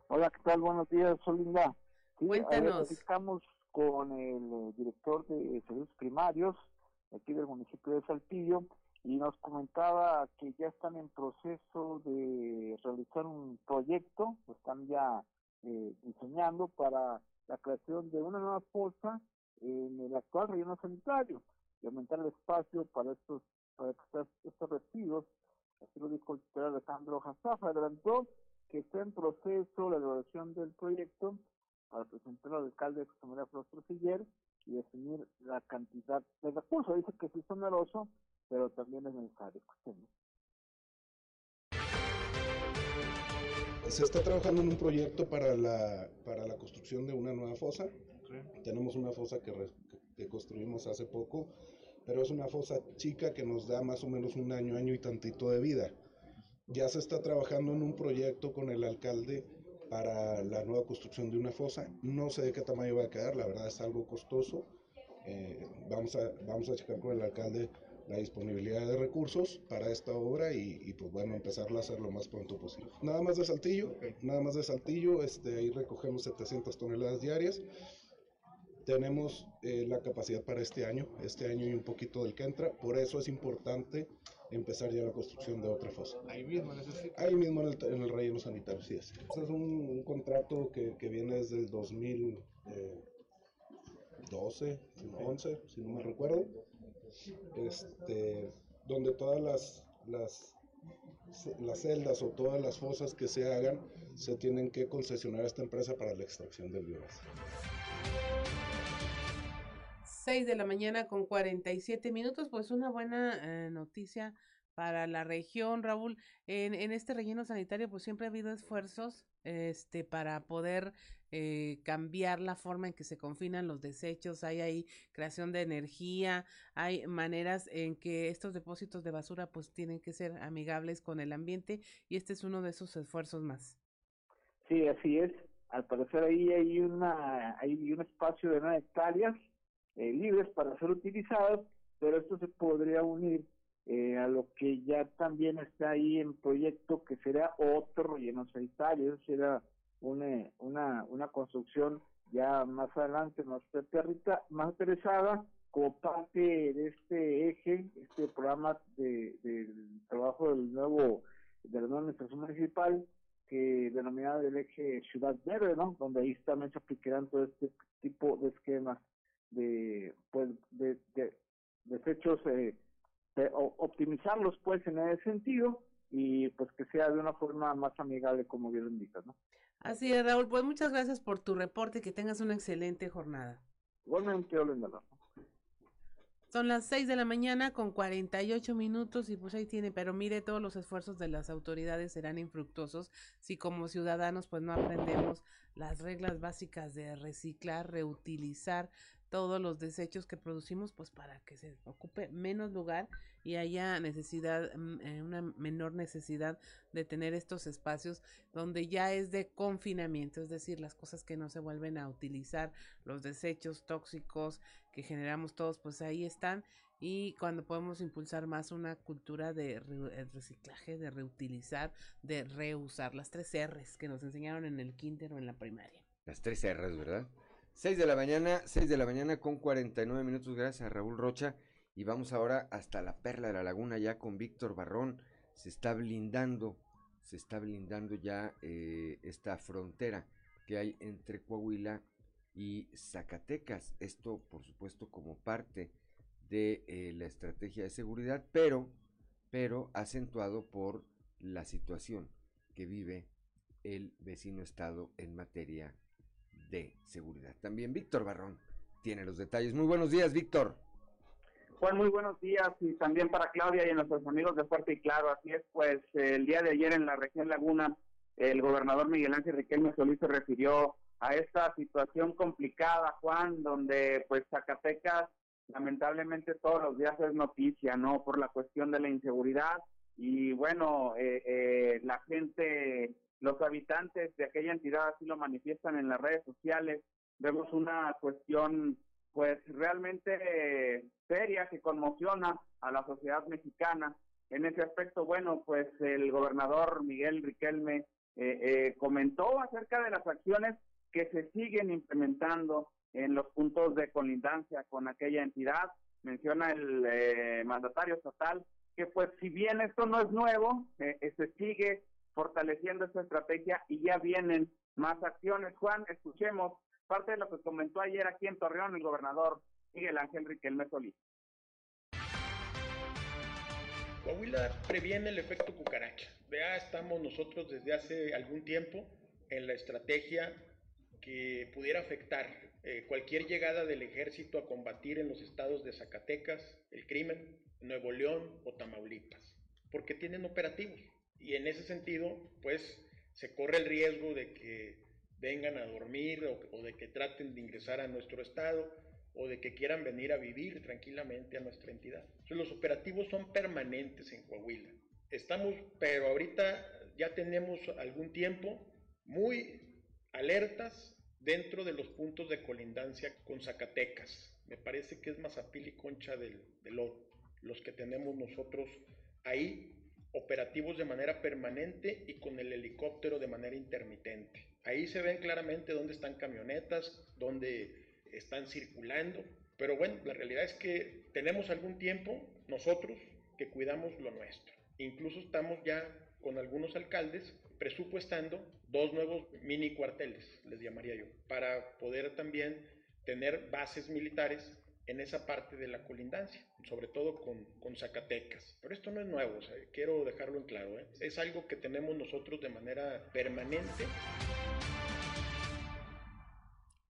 Hola, ¿qué tal? Buenos días, soy Linda. Sí, Cuéntanos. Estamos con el eh, director de servicios primarios aquí del municipio de Saltillo y nos comentaba que ya están en proceso de realizar un proyecto, lo están ya eh, diseñando para la creación de una nueva fosa en el actual relleno sanitario y aumentar el espacio para estos para estos, estos residuos. Así lo dijo el doctor Alejandro Jazafa. Adelantó que está en proceso la elaboración del proyecto para presentar al alcalde de José María Flores Trujiller y definir la cantidad de recursos. Dice que sí es oneroso, pero también es necesario. Escuchemos. Se está trabajando en un proyecto para la, para la construcción de una nueva fosa. Tenemos una fosa que, re- que construimos hace poco, pero es una fosa chica que nos da más o menos un año, año y tantito de vida. Ya se está trabajando en un proyecto con el alcalde para la nueva construcción de una fosa. No sé de qué tamaño va a quedar, la verdad es algo costoso. Eh, vamos, a, vamos a checar con el alcalde la disponibilidad de recursos para esta obra y, y, pues bueno, empezarla a hacer lo más pronto posible. Nada más de Saltillo, nada más de Saltillo, este, ahí recogemos 700 toneladas diarias. Tenemos eh, la capacidad para este año, este año y un poquito del que entra, por eso es importante empezar ya la construcción de otra fosa. Ahí mismo en ese. Ahí mismo en el, en el relleno sanitario, sí es. Este es un, un contrato que, que viene desde el 2012, 11, si no me recuerdo, este, donde todas las, las, las celdas o todas las fosas que se hagan se tienen que concesionar a esta empresa para la extracción del biogás. 6 de la mañana con 47 minutos, pues una buena eh, noticia para la región, Raúl. En, en, este relleno sanitario, pues siempre ha habido esfuerzos este, para poder eh, cambiar la forma en que se confinan los desechos, hay ahí creación de energía, hay maneras en que estos depósitos de basura pues tienen que ser amigables con el ambiente y este es uno de esos esfuerzos más. Sí, así es. Al parecer ahí hay una hay un espacio de nueve hectáreas eh, libres para ser utilizados, pero esto se podría unir eh, a lo que ya también está ahí en proyecto, que será otro relleno sanitario, será una, una, una construcción ya más adelante, más, más aterrizada, como parte de este eje, este programa de, del trabajo del nuevo, de la nueva administración municipal, que denominada el eje Ciudad Verde, ¿no? Donde ahí también se aplicarán todo este tipo de esquemas de, pues, de, de desechos, eh, de optimizarlos, pues, en ese sentido, y pues que sea de una forma más amigable, como bien lo indicas, ¿no? Así es, Raúl. Pues muchas gracias por tu reporte. Que tengas una excelente jornada. Igualmente, Olenda. Son las 6 de la mañana con 48 minutos y pues ahí tiene, pero mire, todos los esfuerzos de las autoridades serán infructuosos si como ciudadanos pues no aprendemos las reglas básicas de reciclar, reutilizar, todos los desechos que producimos, pues para que se ocupe menos lugar y haya necesidad, mm, eh, una menor necesidad de tener estos espacios donde ya es de confinamiento, es decir, las cosas que no se vuelven a utilizar, los desechos tóxicos que generamos todos, pues ahí están y cuando podemos impulsar más una cultura de eh, reciclaje, de reutilizar, de reusar, las tres R's que nos enseñaron en el kinder o en la primaria. Las tres R's, ¿verdad? 6 de la mañana, 6 de la mañana con 49 minutos, gracias a Raúl Rocha. Y vamos ahora hasta la Perla de la Laguna, ya con Víctor Barrón. Se está blindando, se está blindando ya eh, esta frontera que hay entre Coahuila y Zacatecas. Esto, por supuesto, como parte de eh, la estrategia de seguridad, pero, pero acentuado por la situación que vive el vecino estado en materia de seguridad. También Víctor Barrón tiene los detalles. Muy buenos días, Víctor. Juan, muy buenos días y también para Claudia y a nuestros amigos de Fuerte y Claro. Así es, pues el día de ayer en la región Laguna, el gobernador Miguel Ángel Riquelme Solís se refirió a esta situación complicada, Juan, donde pues Zacatecas lamentablemente todos los días es noticia, ¿no? Por la cuestión de la inseguridad y bueno, eh, eh, la gente los habitantes de aquella entidad así lo manifiestan en las redes sociales. Vemos una cuestión pues realmente seria que conmociona a la sociedad mexicana. En ese aspecto, bueno, pues el gobernador Miguel Riquelme eh, eh, comentó acerca de las acciones que se siguen implementando en los puntos de colindancia con aquella entidad. Menciona el eh, mandatario estatal que pues si bien esto no es nuevo, se sigue fortaleciendo esta estrategia y ya vienen más acciones. Juan, escuchemos parte de lo que comentó ayer aquí en Torreón el gobernador Miguel Ángel Riquelme Solís. Coahuila previene el efecto cucaracha. Ya estamos nosotros desde hace algún tiempo en la estrategia que pudiera afectar eh, cualquier llegada del ejército a combatir en los estados de Zacatecas el crimen, Nuevo León o Tamaulipas, porque tienen operativos y en ese sentido, pues se corre el riesgo de que vengan a dormir o, de que traten de ingresar a nuestro estado o de que quieran venir a vivir tranquilamente a nuestra entidad. Los operativos son permanentes en Coahuila. Estamos, pero ahorita ya tenemos algún tiempo muy alertas dentro de los puntos de colindancia con Zacatecas. Me parece que es Mazapil y Concha del, del los que tenemos nosotros ahí operativos de manera permanente y con el helicóptero de manera intermitente. Ahí se ven claramente dónde están camionetas, dónde están circulando. Pero bueno, la realidad es que tenemos algún tiempo nosotros que cuidamos lo nuestro. Incluso estamos ya con algunos alcaldes presupuestando dos nuevos mini cuarteles, les llamaría yo, para poder también tener bases militares en esa parte de la colindancia, sobre todo con, con Zacatecas. Pero esto no es nuevo, quiero dejarlo en claro, ¿eh? es algo que tenemos nosotros de manera permanente.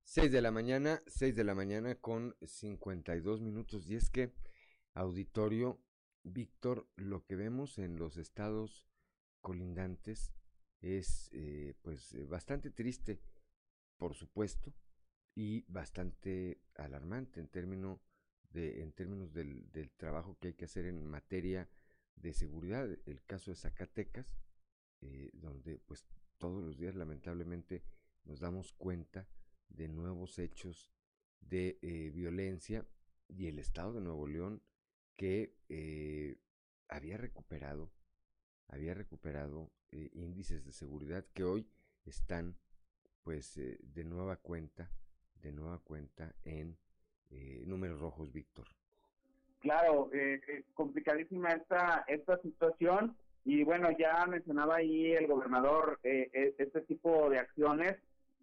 6 de la mañana, 6 de la mañana con 52 minutos. Y es que, auditorio, Víctor, lo que vemos en los estados colindantes es eh, pues eh, bastante triste, por supuesto, y bastante alarmante en, término de, en términos del, del trabajo que hay que hacer en materia de seguridad. El caso de Zacatecas, eh, donde pues todos los días lamentablemente nos damos cuenta de nuevos hechos de eh, violencia y el Estado de Nuevo León que eh, había recuperado, había recuperado índices de seguridad que hoy están pues de nueva cuenta, de nueva cuenta en eh, números rojos, Víctor. Claro, eh, eh, complicadísima esta, esta situación y bueno, ya mencionaba ahí el gobernador eh, eh, este tipo de acciones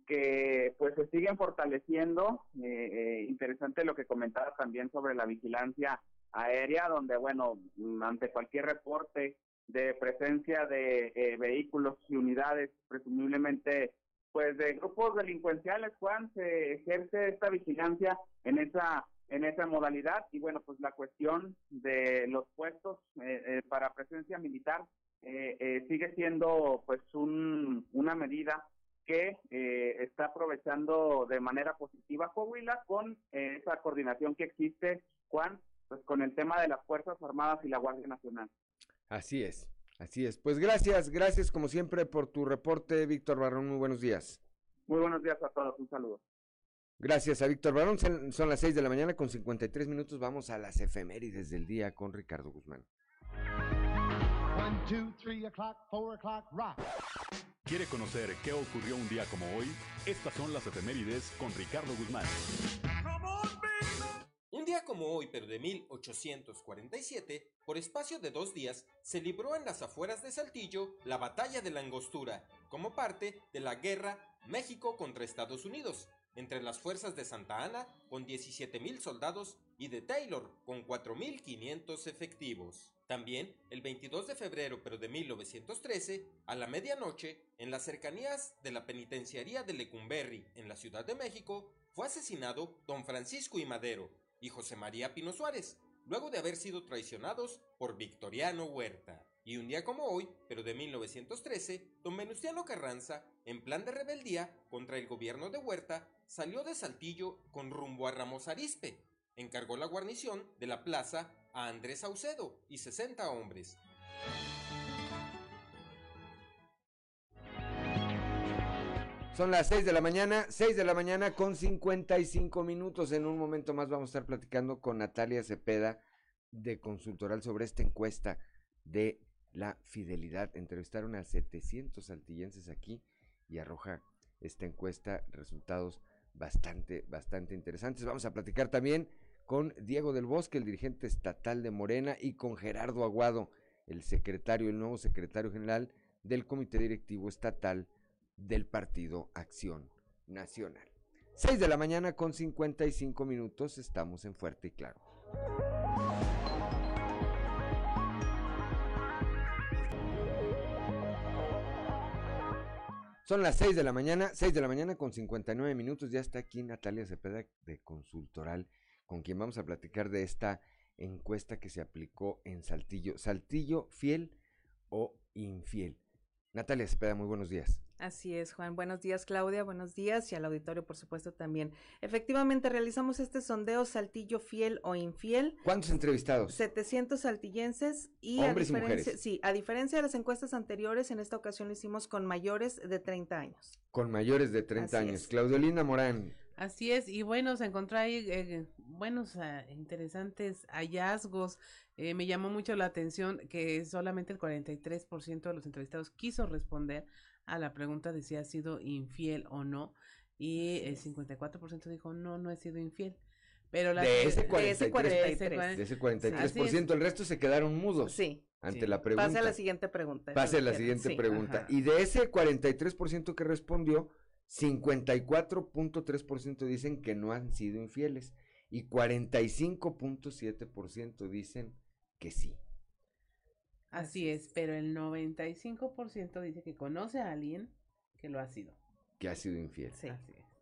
que pues se siguen fortaleciendo. Eh, eh, interesante lo que comentaba también sobre la vigilancia aérea, donde bueno, mm, ante cualquier reporte de presencia de eh, vehículos y unidades, presumiblemente pues de grupos delincuenciales, Juan, se ejerce esta vigilancia en esa en esa modalidad. Y bueno pues la cuestión de los puestos eh, eh, para presencia militar eh, eh, sigue siendo pues un, una medida que eh, está aprovechando de manera positiva Coahuila con eh, esa coordinación que existe Juan pues con el tema de las fuerzas armadas y la Guardia Nacional. Así es, así es. Pues gracias, gracias como siempre por tu reporte, Víctor Barrón. Muy buenos días. muy buenos días a todos un saludo Gracias a Víctor Barón. Son las 6 de la mañana con 53 minutos. Vamos a las efemérides del día con Ricardo Guzmán. One, two, three o'clock, four o'clock, rock. ¿Quiere conocer qué ocurrió un día como hoy? Estas son las efemérides con Ricardo Guzmán. Un día como hoy, pero de 1847, por espacio de dos días, se libró en las afueras de Saltillo la Batalla de la Angostura, como parte de la guerra México contra Estados Unidos, entre las fuerzas de Santa Ana con 17.000 soldados y de Taylor con 4.500 efectivos. También, el 22 de febrero pero de 1913, a la medianoche, en las cercanías de la penitenciaría de Lecumberri, en la Ciudad de México, fue asesinado don Francisco y Madero y José María Pino Suárez, luego de haber sido traicionados por Victoriano Huerta. Y un día como hoy, pero de 1913, don Venustiano Carranza, en plan de rebeldía contra el gobierno de Huerta, salió de Saltillo con rumbo a Ramos Arizpe. Encargó la guarnición de la plaza a Andrés Saucedo y 60 hombres. Son las 6 de la mañana, 6 de la mañana con 55 minutos. En un momento más vamos a estar platicando con Natalia Cepeda de Consultoral sobre esta encuesta de la fidelidad. Entrevistaron a 700 saltillenses aquí y arroja esta encuesta resultados bastante, bastante interesantes. Vamos a platicar también con Diego del Bosque, el dirigente estatal de Morena, y con Gerardo Aguado, el secretario, el nuevo secretario general del Comité Directivo Estatal del Partido Acción Nacional. 6 de la mañana con 55 minutos, estamos en Fuerte y Claro. Son las 6 de la mañana, 6 de la mañana con 59 minutos. Ya está aquí Natalia Cepeda de Consultoral, con quien vamos a platicar de esta encuesta que se aplicó en Saltillo. Saltillo, fiel o infiel. Natalia Cepeda, muy buenos días. Así es, Juan. Buenos días, Claudia. Buenos días y al auditorio, por supuesto, también. Efectivamente, realizamos este sondeo Saltillo fiel o infiel. ¿Cuántos entrevistados? 700 saltillenses y Hombres y a diferencia, mujeres. sí, a diferencia de las encuestas anteriores, en esta ocasión lo hicimos con mayores de 30 años. Con mayores de 30 Así años. es. Claudiolina Morán. Así es, y bueno, se encontró ahí eh, buenos, interesantes hallazgos. Eh, me llamó mucho la atención que solamente el 43% de los entrevistados quiso responder a la pregunta de si ha sido infiel o no, y el 54% dijo no, no he sido infiel. Pero la de, que- ese de 43, ese 43. de ese 43%, Así es. el resto se quedaron mudos Sí. ante Sí. la pregunta. Pase a la siguiente pregunta. Pase a la siguiente sí. pregunta. Ajá. Y de ese 43% que respondió, 54.3% dicen que no han sido infieles y 45.7% dicen que sí. Así es, pero el 95% dice que conoce a alguien que lo ha sido. que ha sido infiel. Sí.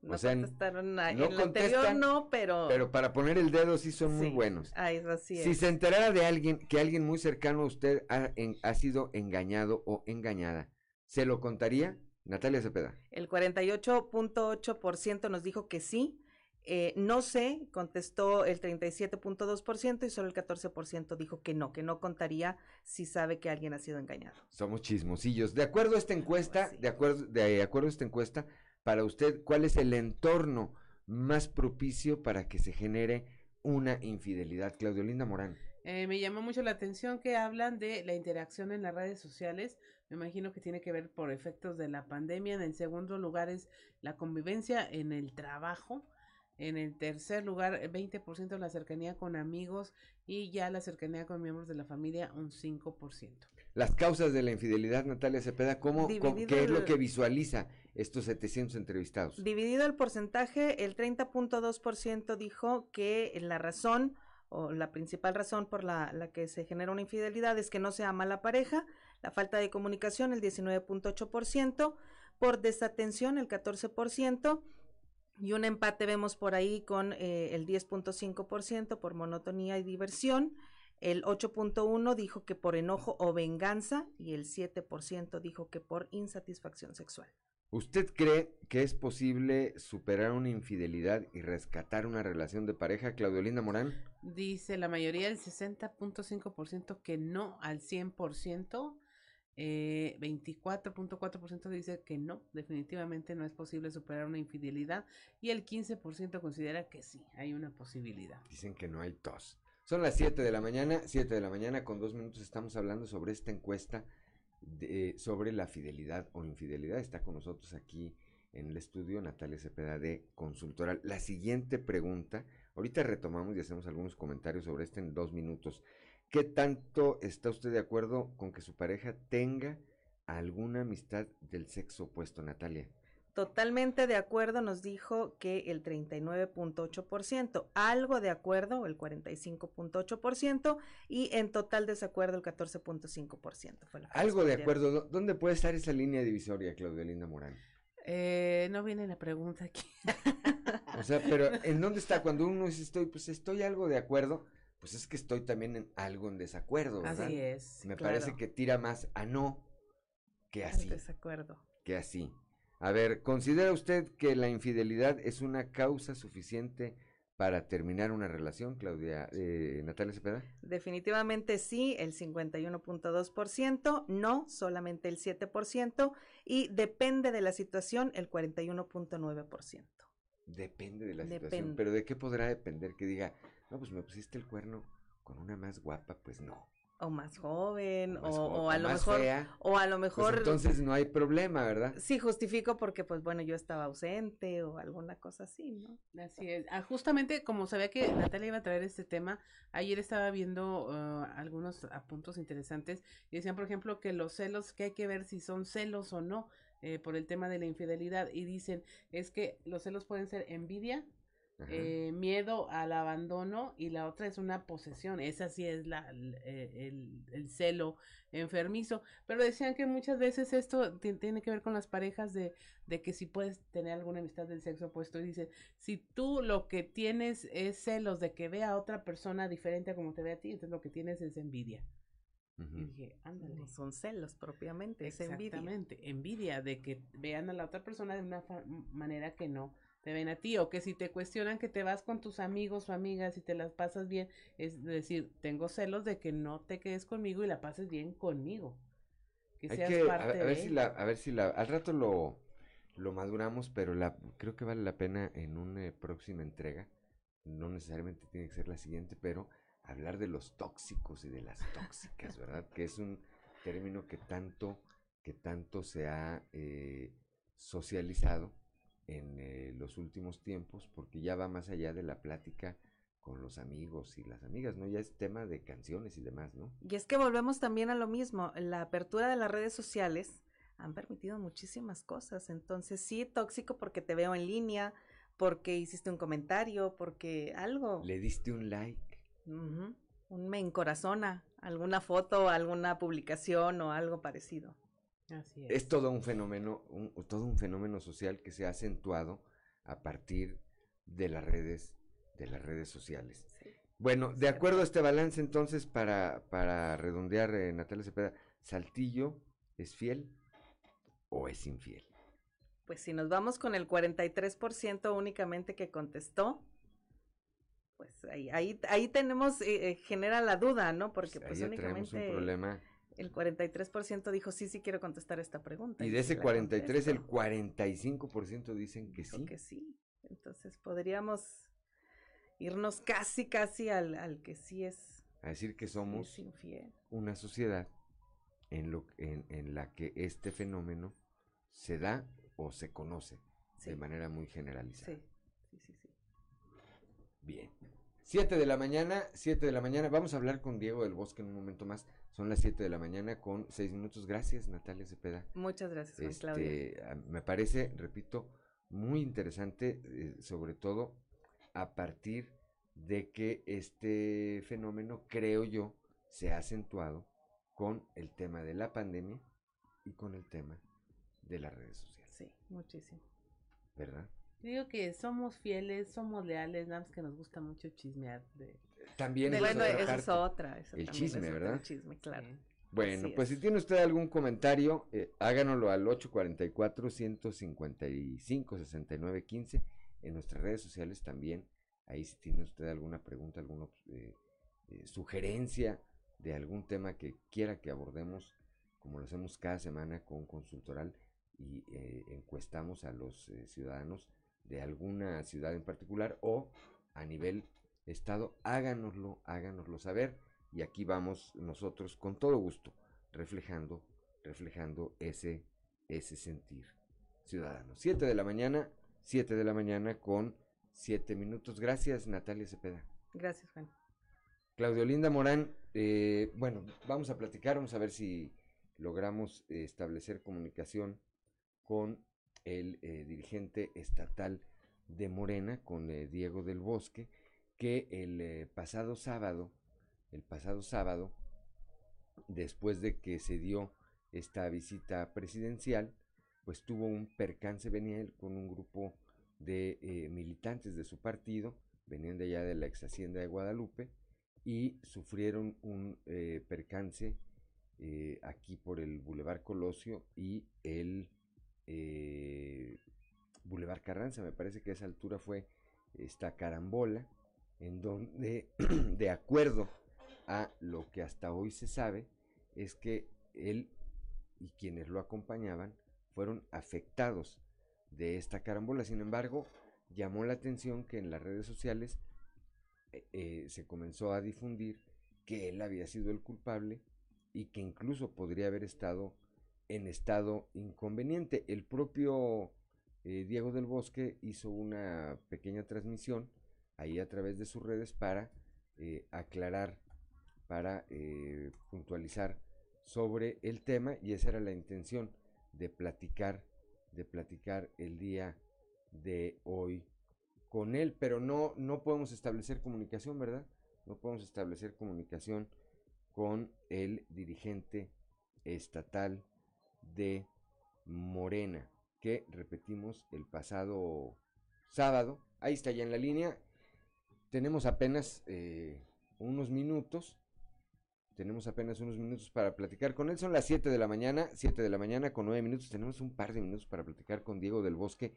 O No sea, n- contestaron a- no en contestan, no, pero... Pero para poner el dedo sí son muy buenos. Ay, así Si se enterara de alguien, que alguien muy cercano a usted ha, en- ha sido engañado o engañada, ¿se lo contaría? Natalia Cepeda. El 48.8% nos dijo que sí. Eh, no sé, contestó el 37.2% y solo el 14% dijo que no, que no contaría si sabe que alguien ha sido engañado. Somos chismosillos. De acuerdo a esta encuesta, de acuerdo, de acuerdo a esta encuesta, para usted, ¿cuál es el entorno más propicio para que se genere una infidelidad? Claudio Linda Morán. Eh, me llamó mucho la atención que hablan de la interacción en las redes sociales. Me imagino que tiene que ver por efectos de la pandemia. En el segundo lugar es la convivencia en el trabajo. En el tercer lugar, eh, 20% la cercanía con amigos y ya la cercanía con miembros de la familia, un 5%. Las causas de la infidelidad, Natalia Cepeda, ¿cómo, cómo- Dividido ¿qué es lo el- que visualiza estos 700 entrevistados? Dividido el porcentaje, el 30.2% dijo que la razón o la principal razón por la, la que se genera una infidelidad es que no se ama la pareja, la falta de comunicación, el 19.8%, por desatención, el 14%, y un empate vemos por ahí con eh, el 10.5% por monotonía y diversión. El 8.1 dijo que por enojo o venganza y el 7% dijo que por insatisfacción sexual. ¿Usted cree que es posible superar una infidelidad y rescatar una relación de pareja, Claudio Linda Morán? Dice la mayoría, el 60.5% que no al 100%. Eh, 24.4% dice que no, definitivamente no es posible superar una infidelidad y el 15% considera que sí, hay una posibilidad. Dicen que no hay tos. Son las 7 de la mañana, 7 de la mañana con dos minutos estamos hablando sobre esta encuesta de, sobre la fidelidad o infidelidad. Está con nosotros aquí en el estudio Natalia Cepeda de Consultoral. La siguiente pregunta, ahorita retomamos y hacemos algunos comentarios sobre este en dos minutos. ¿Qué tanto está usted de acuerdo con que su pareja tenga alguna amistad del sexo opuesto, Natalia? Totalmente de acuerdo, nos dijo que el 39.8%, algo de acuerdo, el 45.8%, y en total desacuerdo, el 14.5%. fue lo que Algo de acuerdo. ¿Dó- ¿Dónde puede estar esa línea divisoria, Claudia Linda Morán? Eh, no viene la pregunta aquí. O sea, pero ¿en dónde está? Cuando uno dice estoy, pues estoy algo de acuerdo, pues es que estoy también en algo en desacuerdo, ¿verdad? Así es, Me claro. parece que tira más a no que así, desacuerdo. que así. A ver, ¿considera usted que la infidelidad es una causa suficiente para terminar una relación, Claudia, eh, Natalia Cepeda? Definitivamente sí, el 51.2%, no, solamente el 7%, y depende de la situación, el 41.9%. Depende de la situación, Depende. pero ¿de qué podrá depender que diga, no, pues me pusiste el cuerno con una más guapa? Pues no. O más joven, más o, jo- o a o lo más mejor, fea, o a lo Pues mejor, entonces no hay problema, ¿verdad? sí justifico porque, pues bueno, yo estaba ausente o alguna cosa así, ¿no? Así es. Ah, justamente como sabía que Natalia iba a traer este tema, ayer estaba viendo ah, algunos apuntos interesantes y decían, por ejemplo, que los celos, que hay que ver si son celos o no eh, por el tema de la infidelidad y dicen, es que los celos pueden ser envidia. Eh, miedo al abandono y la otra es una posesión. Esa sí es la, el, el- el celo enfermizo. Pero decían que muchas veces esto ti- tiene que ver con las parejas de, de que si puedes tener alguna amistad del sexo opuesto. Y dicen, si tú lo que tienes es celos de que vea a otra persona diferente a como te ve a ti, entonces lo que tienes es envidia. Y dije, ándale. No son celos propiamente, es envidia. Exactamente, envidia de que vean a la otra persona de una manera que no te ven a ti o que si te cuestionan que te vas con tus amigos o amigas y te las pasas bien, es decir, tengo celos de que no te quedes conmigo y la pases bien conmigo. Que Hay seas que, a, parte ver- a ver de. si la, a ver si la, al rato lo, lo maduramos, pero la, creo que vale la pena en una próxima entrega, no necesariamente tiene que ser la siguiente, pero hablar de los tóxicos y de las tóxicas, ¿verdad? Que es un término que tanto, que tanto se ha eh, socializado en eh, los últimos tiempos, porque ya va más allá de la plática con los amigos y las amigas, ¿no? Ya es tema de canciones y demás, ¿no? Y es que volvemos también a lo mismo, la apertura de las redes sociales han permitido muchísimas cosas, entonces sí, tóxico porque te veo en línea, porque hiciste un comentario, porque algo. Le diste un like. un me encorazona, alguna foto, alguna publicación o algo parecido. Así es. es todo un fenómeno, un, todo un fenómeno social que se ha acentuado a partir de las redes de las redes sociales. Bueno, de acuerdo a este balance, entonces, para, para redondear, eh, Natalia Cepeda, ¿Saltillo es fiel o es infiel? Pues si nos vamos con el 43% únicamente que contestó, pues ahí, ahí, ahí tenemos, eh, eh, genera la duda, ¿no? Porque pues, pues únicamente un problema. El 43% dijo sí, sí quiero contestar esta pregunta. Y de ese 43, el 45% dicen que sí. Que sí. Entonces podríamos irnos casi, casi al, al que sí es. A decir que somos una sociedad en, lo, en, en, la que este fenómeno se da o se conoce de manera muy generalizada. Sí, sí, sí, Bien. Siete de la mañana, siete de la mañana. Vamos a hablar con Diego del Bosque en un momento más. Son las siete de la mañana con seis minutos. Gracias, Natalia Cepeda. Muchas gracias, este, Claudia. Me parece, repito, muy interesante, eh, sobre todo a partir de que este fenómeno, creo yo, se ha acentuado con el tema de la pandemia y con el tema de las redes sociales. Sí, muchísimo. ¿Verdad? Digo que somos fieles, somos leales, nada más que nos gusta mucho chismear. De... También bueno, eso es otra. el chisme, ¿verdad? El chisme, claro. Bueno, pues si tiene usted algún comentario, eh, háganoslo al 844-155-6915 en nuestras redes sociales también. Ahí si tiene usted alguna pregunta, alguna eh, eh, sugerencia de algún tema que quiera que abordemos, como lo hacemos cada semana con Consultoral y eh, encuestamos a los ciudadanos de alguna ciudad en particular o a nivel estado, háganoslo, háganoslo saber y aquí vamos nosotros con todo gusto reflejando, reflejando ese, ese sentir ciudadano. Siete de la mañana, siete de la mañana con siete minutos. Gracias, Natalia Cepeda. Gracias, Juan. Claudio Linda Morán, eh, bueno, vamos a platicar, vamos a ver si logramos establecer comunicación con el eh, dirigente estatal de Morena, con Diego del Bosque, que el pasado sábado el pasado sábado, después de que se dio esta visita presidencial, pues tuvo un percance, venía él con un grupo de eh, militantes de su partido, venían de allá de la ex hacienda de Guadalupe, y sufrieron un eh, percance eh, aquí por el Boulevard Colosio y el Boulevard Carranza, me parece que a esa altura fue esta carambola, en donde, [clears throat] de acuerdo a lo que hasta hoy se sabe es que él y quienes lo acompañaban fueron afectados de esta carambola. Sin embargo, llamó la atención que en las redes sociales eh, eh, se comenzó a difundir que él había sido el culpable y que incluso podría haber estado en estado inconveniente. El propio eh, Diego del Bosque hizo una pequeña transmisión ahí a través de sus redes para aclarar para eh, puntualizar sobre el tema y esa era la intención de platicar de platicar el día de hoy con él pero no no podemos establecer comunicación verdad no podemos establecer comunicación con el dirigente estatal de Morena que repetimos el pasado sábado ahí está ya en la línea tenemos apenas eh, unos minutos tenemos apenas unos minutos para platicar con él. Son las 7 de la mañana, 7 de la mañana con 9 minutos. Tenemos un par de minutos para platicar con Diego del Bosque,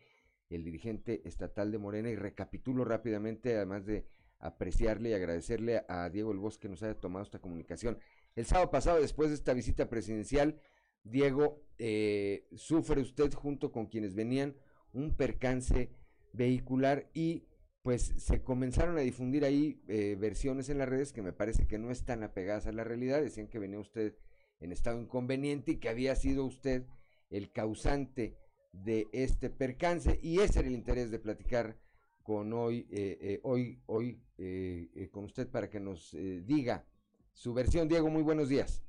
el dirigente estatal de Morena. Y recapitulo rápidamente, además de apreciarle y agradecerle a Diego del Bosque que nos haya tomado esta comunicación. El sábado pasado, después de esta visita presidencial, Diego, eh, sufre usted junto con quienes venían un percance vehicular y pues se comenzaron a difundir ahí eh, versiones en las redes que me parece que no están apegadas a la realidad. Decían que venía usted en estado inconveniente y que había sido usted el causante de este percance y ese era el interés de platicar con hoy, eh, eh, hoy, hoy eh, eh, con usted para que nos eh, diga su versión. Diego, muy buenos días.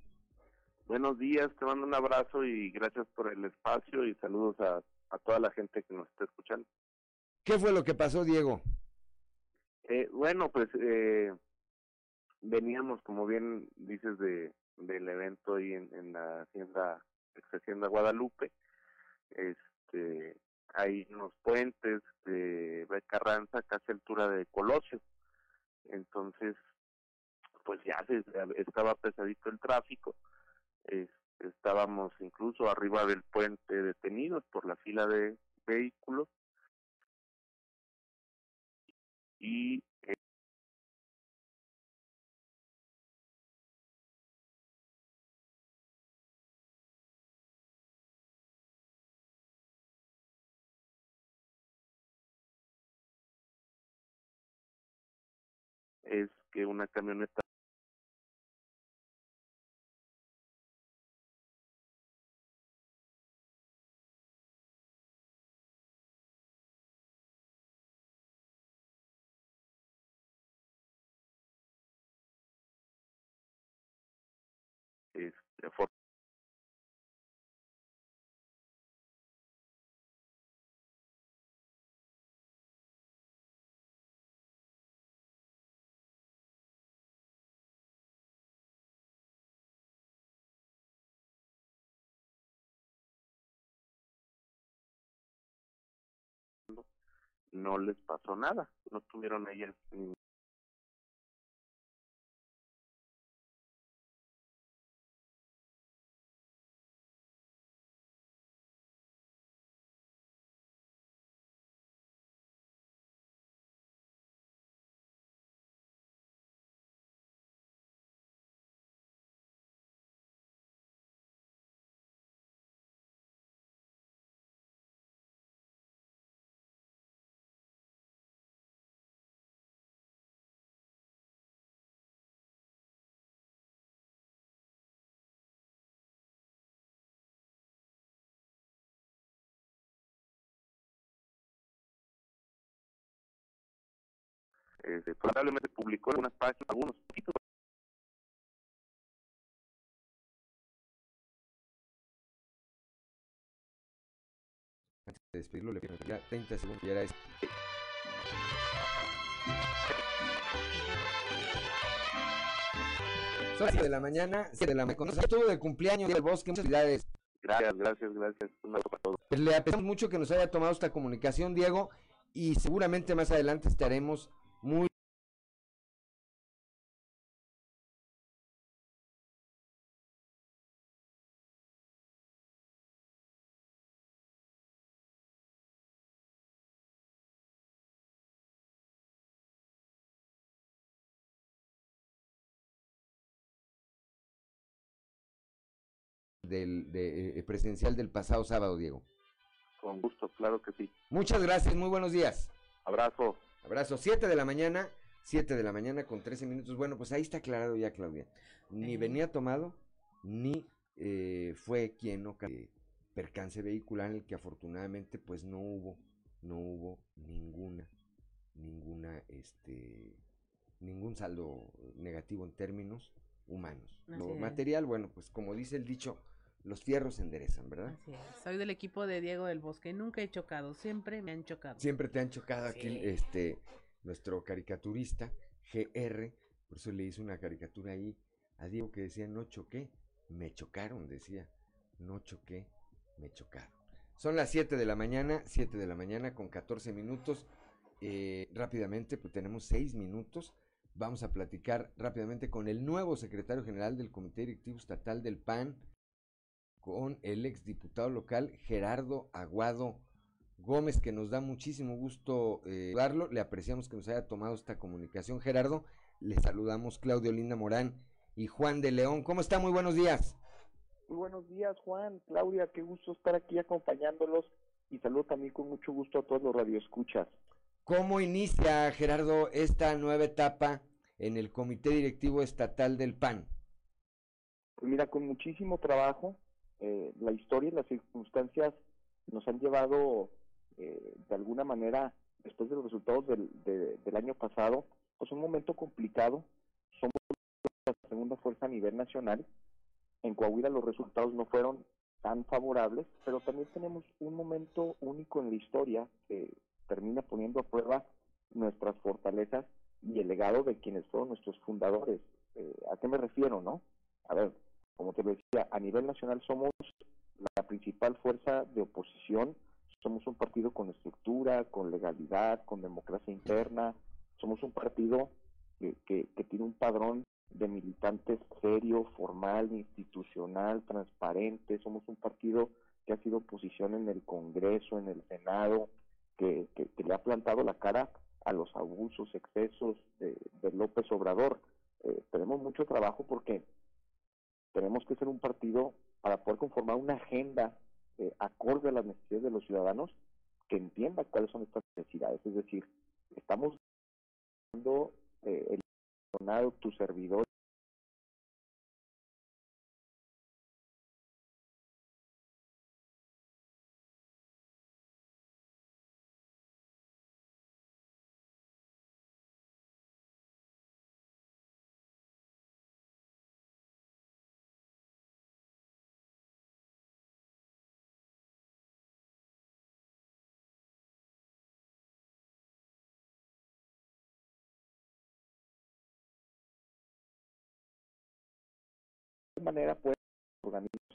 Buenos días, te mando un abrazo y gracias por el espacio y saludos a, a toda la gente que nos está escuchando. ¿Qué fue lo que pasó, Diego? Eh, bueno, pues eh, veníamos, como bien dices, de del evento ahí en, en la hacienda, ex hacienda Guadalupe. Este, hay unos puentes de Carranza, casi altura de Colosio. Entonces, pues ya se, estaba pesadito el tráfico. Es- estábamos incluso arriba del puente detenidos por la fila de vehículos. Y eh, es que una camioneta no les pasó nada, no tuvieron ahí este, probablemente publicó en algunas páginas, algunos poquitos Antes de despedirlo, le pido ya 30 segundos, ya era esto. Son las 7 de la mañana, 7 de la mañana. Estuvo de cumpleaños del bosque, muchas felicidades. Gracias, gracias, gracias. Un abrazo para todos. Le apreciamos mucho que nos haya tomado esta comunicación, Diego, y seguramente más adelante estaremos muy del de, eh, presencial del pasado sábado, Diego. Con gusto, claro que sí. Muchas gracias, muy buenos días. Abrazo. Abrazo, 7 de la mañana, 7 de la mañana con 13 minutos. Bueno, pues ahí está aclarado ya, Claudia. Ni venía tomado, ni eh, fue quien no percance vehicular en el que afortunadamente pues no hubo, no hubo ninguna, ninguna, este, ningún saldo negativo en términos humanos. Así Lo es. material, bueno, pues como dice el dicho, los fierros se enderezan, ¿verdad? Así es. Soy del equipo de Diego del Bosque. Nunca he chocado, siempre me han chocado. Siempre te han chocado aquí, este, nuestro caricaturista, GR, por eso le hice una caricatura ahí a Diego que decía, no choqué, me chocaron, decía, no choqué, me chocaron. Son las 7 de la mañana, 7 de la mañana con 14 minutos. Eh, rápidamente, pues tenemos 6 minutos. Vamos a platicar rápidamente con el nuevo secretario general del Comité Directivo Estatal del PAN, con el exdiputado local Gerardo Aguado Gómez, que nos da muchísimo gusto eh, saludarlo. Le apreciamos que nos haya tomado esta comunicación, Gerardo. Le saludamos Claudio Linda Morán y Juan de León. ¿Cómo está? Muy buenos días. Muy buenos días, Juan, Claudia, qué gusto estar aquí acompañándolos y saludo también con mucho gusto a todos los radioescuchas. ¿Cómo inicia, Gerardo, esta nueva etapa en el Comité Directivo Estatal del PAN? Pues mira, con muchísimo trabajo, eh, la historia y las circunstancias nos han llevado eh, de alguna manera después de los resultados del, año pasado, pues un momento complicado. Somos la segunda fuerza a nivel nacional. En Coahuila los resultados no fueron tan favorables, pero también tenemos un momento único en la historia que termina poniendo a prueba nuestras fortalezas y el legado de quienes fueron nuestros fundadores. Eh, ¿A qué me refiero, no? A ver, como te decía, a nivel nacional somos la principal fuerza de oposición, somos un partido con estructura, con legalidad, con democracia interna, somos un partido que, que tiene un padrón de militantes serio, formal, institucional, transparente, somos un partido que ha sido oposición en el Congreso, en el Senado, que, que, le ha plantado la cara a los abusos, excesos de, López Obrador. Eh, tenemos mucho trabajo porque tenemos que ser un partido para poder conformar una agenda eh, acorde a las necesidades de los ciudadanos que entienda cuáles son estas necesidades. Es decir, estamos dando eh, el tu servidor manera puede organismos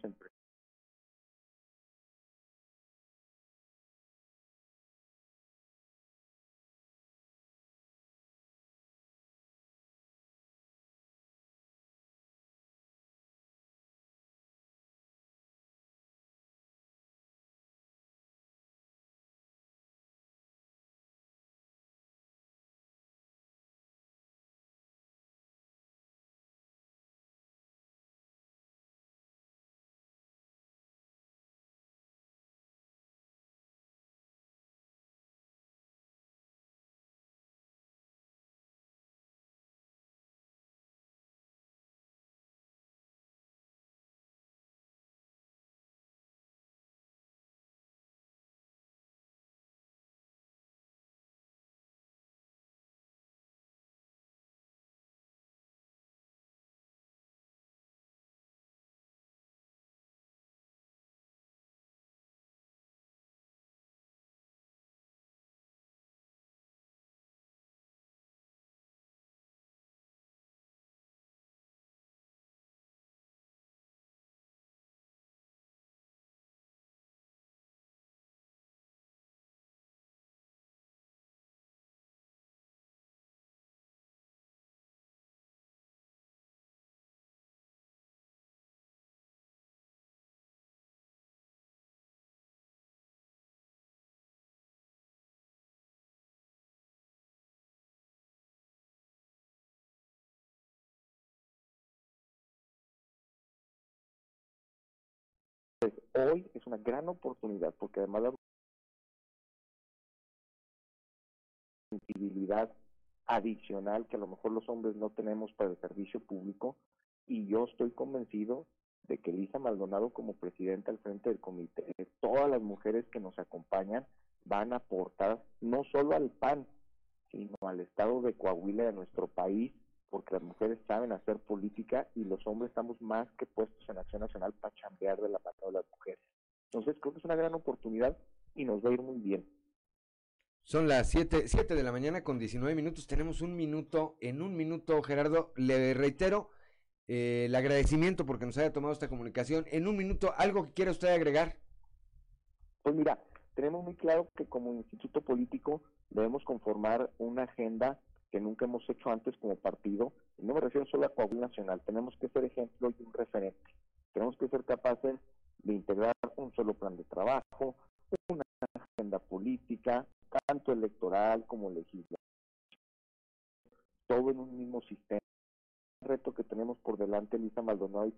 hoy es una gran oportunidad porque además la sensibilidad adicional que a lo mejor los hombres no tenemos para el servicio público y yo estoy convencido de que Elisa Maldonado como presidenta al frente del comité, todas las mujeres que nos acompañan van a aportar no solo al PAN, sino al estado de Coahuila de nuestro país porque las mujeres saben hacer política y los hombres estamos más que puestos en acción nacional para chambear de la mano de las mujeres. Entonces creo que es una gran oportunidad y nos va a ir muy bien. Son las 7, siete de la mañana con 19 minutos. Tenemos un minuto. En un minuto, Gerardo, le reitero eh, el agradecimiento porque nos haya tomado esta comunicación. En un minuto, ¿algo que quiera usted agregar? Pues mira, tenemos muy claro que como instituto político debemos conformar una agenda que nunca hemos hecho antes como partido. Y no me refiero solo a Coahuila Nacional, tenemos que ser ejemplo y un referente. Tenemos que ser capaces de integrar un solo plan de trabajo, una agenda política, tanto electoral como legislativa, todo en un mismo sistema. El reto que tenemos por delante, Lisa Maldonado y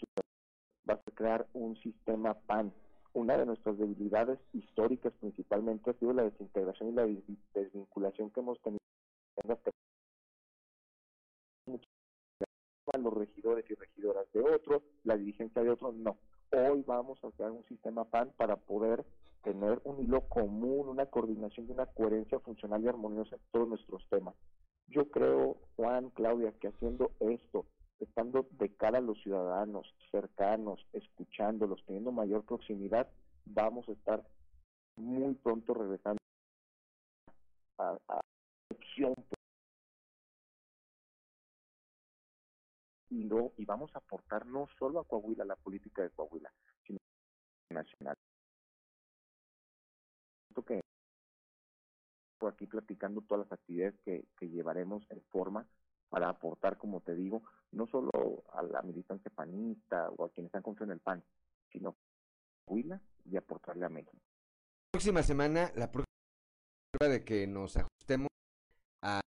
va a crear un sistema PAN. Una de nuestras debilidades históricas principalmente ha sido la desintegración y la desvinculación que hemos tenido los regidores y regidoras de otros, la dirigencia de otros, no. Hoy vamos a crear un sistema PAN para poder tener un hilo común, una coordinación y una coherencia funcional y armoniosa en todos nuestros temas. Yo creo, Juan, Claudia, que haciendo esto, estando de cara a los ciudadanos, cercanos, escuchándolos, teniendo mayor proximidad, vamos a estar muy pronto regresando a, a opción y, no, y vamos a aportar no solo a Coahuila, la política de Coahuila, sino nacional. que por aquí platicando todas las actividades que, que llevaremos en forma para aportar, como te digo, no solo a la militancia panista o a quienes están contra en el PAN, sino a Coahuila y aportarle a México. Próxima semana, la próxima de que nos ajustemos a,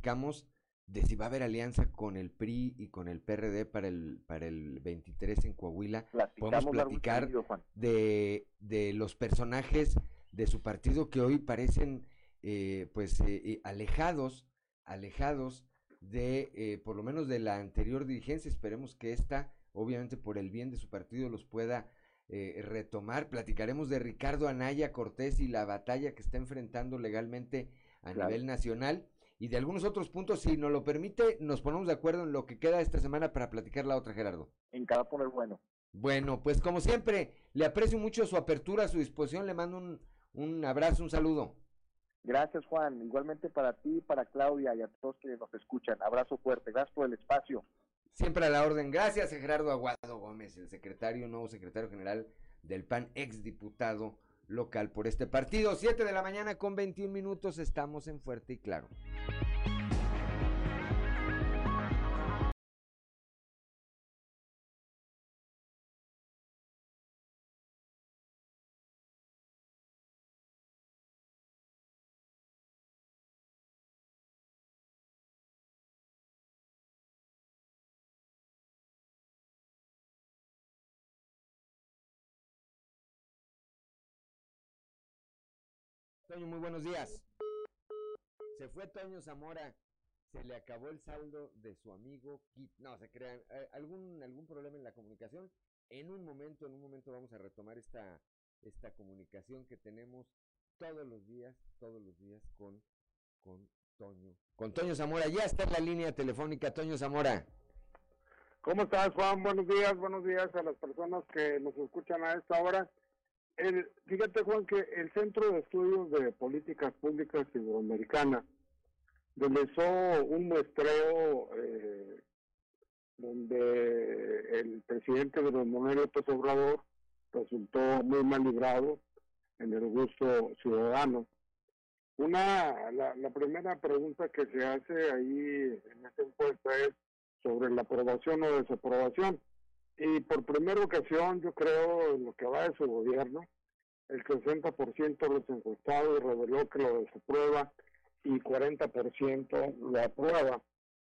platicamos de si va a haber alianza con el PRI y con el PRD para el para el 23 en Coahuila. Podemos platicar de, de los personajes de su partido que hoy parecen eh, pues eh, eh, alejados, alejados de eh, por lo menos de la anterior dirigencia. Esperemos que esta, obviamente por el bien de su partido, los pueda eh, retomar. Platicaremos de Ricardo Anaya Cortés y la batalla que está enfrentando legalmente a Claro. nivel nacional y de algunos otros puntos, si nos lo permite, nos ponemos de acuerdo en lo que queda esta semana para platicar la otra, Gerardo. En cada poner bueno. Bueno, pues como siempre, le aprecio mucho su apertura, su disposición, le mando un, un abrazo, un saludo. Gracias, Juan. Igualmente para ti, para Claudia y a todos que nos escuchan. Abrazo fuerte. Gracias por el espacio. Siempre a la orden. Gracias Gerardo Aguado Gómez, el secretario, nuevo secretario general del PAN, ex diputado local por este partido. Siete de la mañana con 21 minutos, estamos en Fuerte y Claro. Muy buenos días. Se fue Toño Zamora. Se le acabó el saldo de su amigo Kit. No, se crean. eh, algún, algún problema en la comunicación. En un momento, en un momento vamos a retomar esta, esta comunicación que tenemos todos los días, todos los días con, con Toño. Con Toño Zamora. Ya está en la línea telefónica, Toño Zamora. ¿Cómo estás, Juan? Buenos días, buenos días a las personas que nos escuchan a esta hora. El, fíjate, Juan, que el Centro de Estudios de Políticas Públicas Iberoamericana realizó un muestreo eh, donde el presidente de los López Obrador resultó muy mal librado en el gusto ciudadano. Una, la, la primera pregunta que se hace ahí en esta encuesta es sobre la aprobación o desaprobación. Y por primera ocasión, yo creo, en lo que va de su gobierno, el 60% de los encuestados reveló que lo desaprueba y 40% lo aprueba.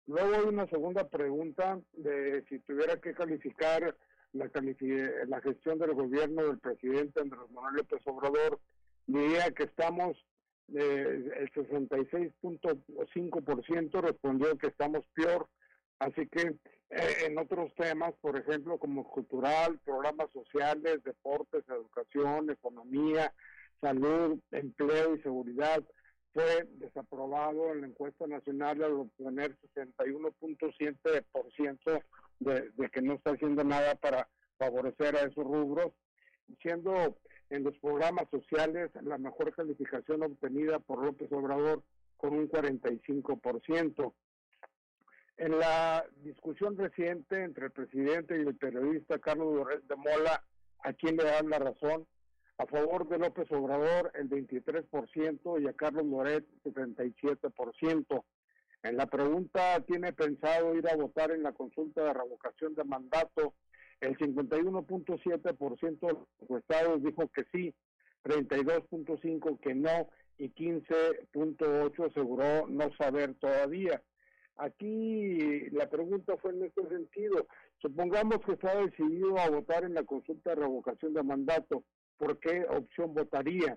Luego hay una segunda pregunta de si tuviera que calificar la, la gestión del gobierno del presidente Andrés Manuel López Obrador, diría que estamos, eh, el 66.5% respondió que estamos peor, así que eh, en otros temas, por ejemplo, como cultural, programas sociales, deportes, educación, economía, salud, empleo y seguridad, fue desaprobado en la encuesta nacional al obtener 61.7% de, de que no está haciendo nada para favorecer a esos rubros, siendo en los programas sociales la mejor calificación obtenida por López Obrador con un 45%. En la discusión reciente entre el presidente y el periodista Carlos Loret de Mola, a quien le dan la razón, a favor de López Obrador el 23% y a Carlos Loret el 77%. En la pregunta, ¿tiene pensado ir a votar en la consulta de revocación de mandato? El 51.7% de los encuestados dijo que sí, 32.5% que no y 15.8% aseguró no saber todavía. Aquí la pregunta fue en este sentido. Supongamos que está decidido a votar en la consulta de revocación de mandato. ¿Por qué opción votaría?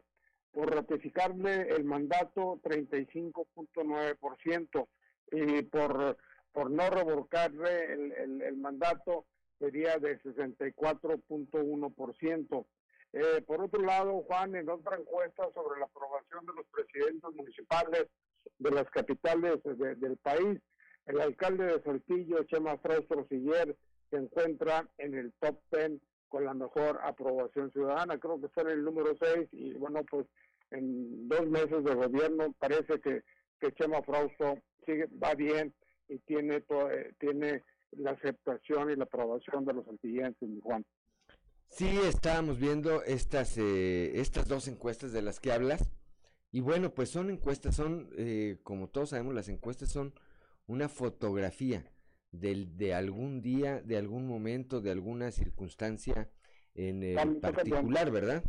Por ratificarle el mandato 35.9% y por, por no revocarle el, el, el mandato sería de 64.1%. Eh, por otro lado, Juan, en otra encuesta sobre la aprobación de los presidentes municipales de las capitales del país, el alcalde de Saltillo, Chema Frausto Siller, se encuentra en el top 10 con la mejor aprobación ciudadana. Creo que está en el número 6 y bueno, pues en dos meses de gobierno parece que, que Chema Frausto sigue, va bien y tiene, todo, eh, tiene la aceptación y la aprobación de los saltillenses, Juan. Sí, estábamos viendo estas, eh, estas dos encuestas de las que hablas. Y bueno, pues son encuestas, son, eh, como todos sabemos, las encuestas son una fotografía del, de algún día, de algún momento, de alguna circunstancia en particular, ¿verdad?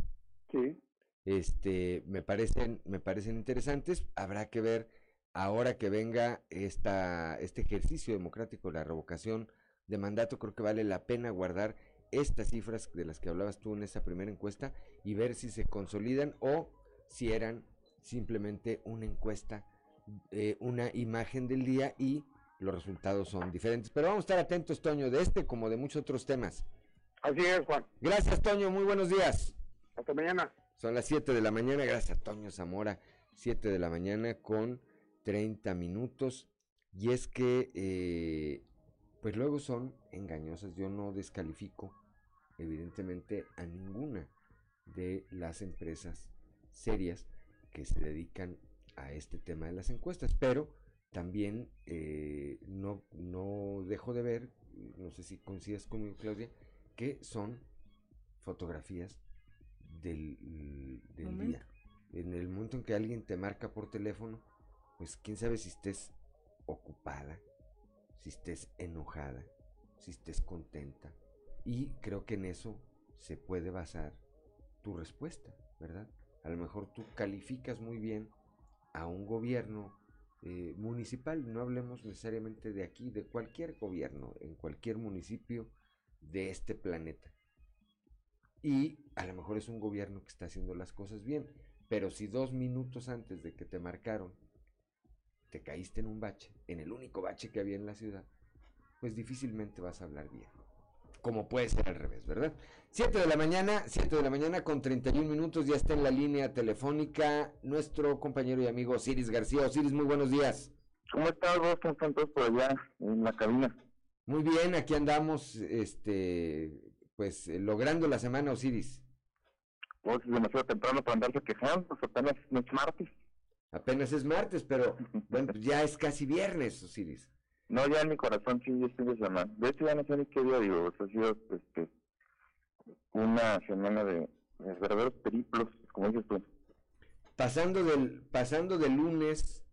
Sí. Este, me parecen, me parecen interesantes. Habrá que ver ahora que venga esta, este ejercicio democrático, la revocación de mandato, creo que vale la pena guardar estas cifras de las que hablabas tú en esa primera encuesta y ver si se consolidan o si eran simplemente una encuesta, eh, una imagen del día y los resultados son diferentes. Pero vamos a estar atentos, Toño, de este como de muchos otros temas. Así es, Juan. Gracias, Toño. Muy buenos días. Hasta mañana. Son las 7 de la mañana. Gracias, Toño Zamora. 7 de la mañana con 30 minutos. Y es que, eh, pues luego son engañosas. Yo no descalifico evidentemente a ninguna de las empresas serias que se dedican a este tema de las encuestas, pero también eh, no, no dejo de ver, no sé si coincidas conmigo Claudia, que son fotografías del, del día. En el momento en que alguien te marca por teléfono, pues quién sabe si estés ocupada, si estés enojada, si estés contenta, y creo que en eso se puede basar tu respuesta, ¿verdad? A lo mejor tú calificas muy bien a un gobierno eh, municipal, no hablemos necesariamente de aquí, de cualquier gobierno, en cualquier municipio de este planeta. Y a lo mejor es un gobierno que está haciendo las cosas bien, pero si dos minutos antes de que te marcaron, te caíste en un bache, en el único bache que había en la ciudad, pues difícilmente vas a hablar bien como puede ser al revés, ¿verdad? 7 de la mañana, 7 de la mañana con 31 minutos, ya está en la línea telefónica nuestro compañero y amigo Osiris García. Osiris, muy buenos días. ¿Cómo estás vos? ¿Cómo están todos por allá en la cabina? Muy bien, aquí andamos, este, pues eh, logrando la semana, Osiris. Pues es demasiado temprano para andarse quejando, pues apenas es martes. Apenas es martes, pero [laughs] bueno, pues ya es casi viernes, Osiris. No, ya en mi corazón sí es fin de semana. De hecho, ya no sé ni qué día digo. ha sido este, una semana de, verdaderos periplos, como dices tú. Pasando del, pasando de lunes,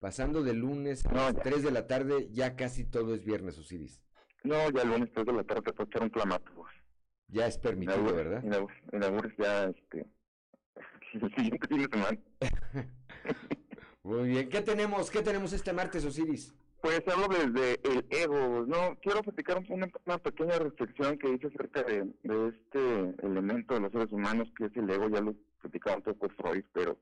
pasando de lunes a las 3 de la tarde, ya casi todo es viernes, Osiris. No, ya el lunes 3 de la tarde te puedo echar un clamato. Pues. Ya es permitido, ¿verdad? En Augures ya, este, [laughs] el siguiente fin de semana. [laughs] Muy bien, ¿qué tenemos, qué tenemos este martes, Osiris? Pues hablo desde el ego, ¿no? Quiero platicar una, una pequeña reflexión que hice acerca de, este elemento de los seres humanos que es el ego, ya lo platicaba un poco Freud, pero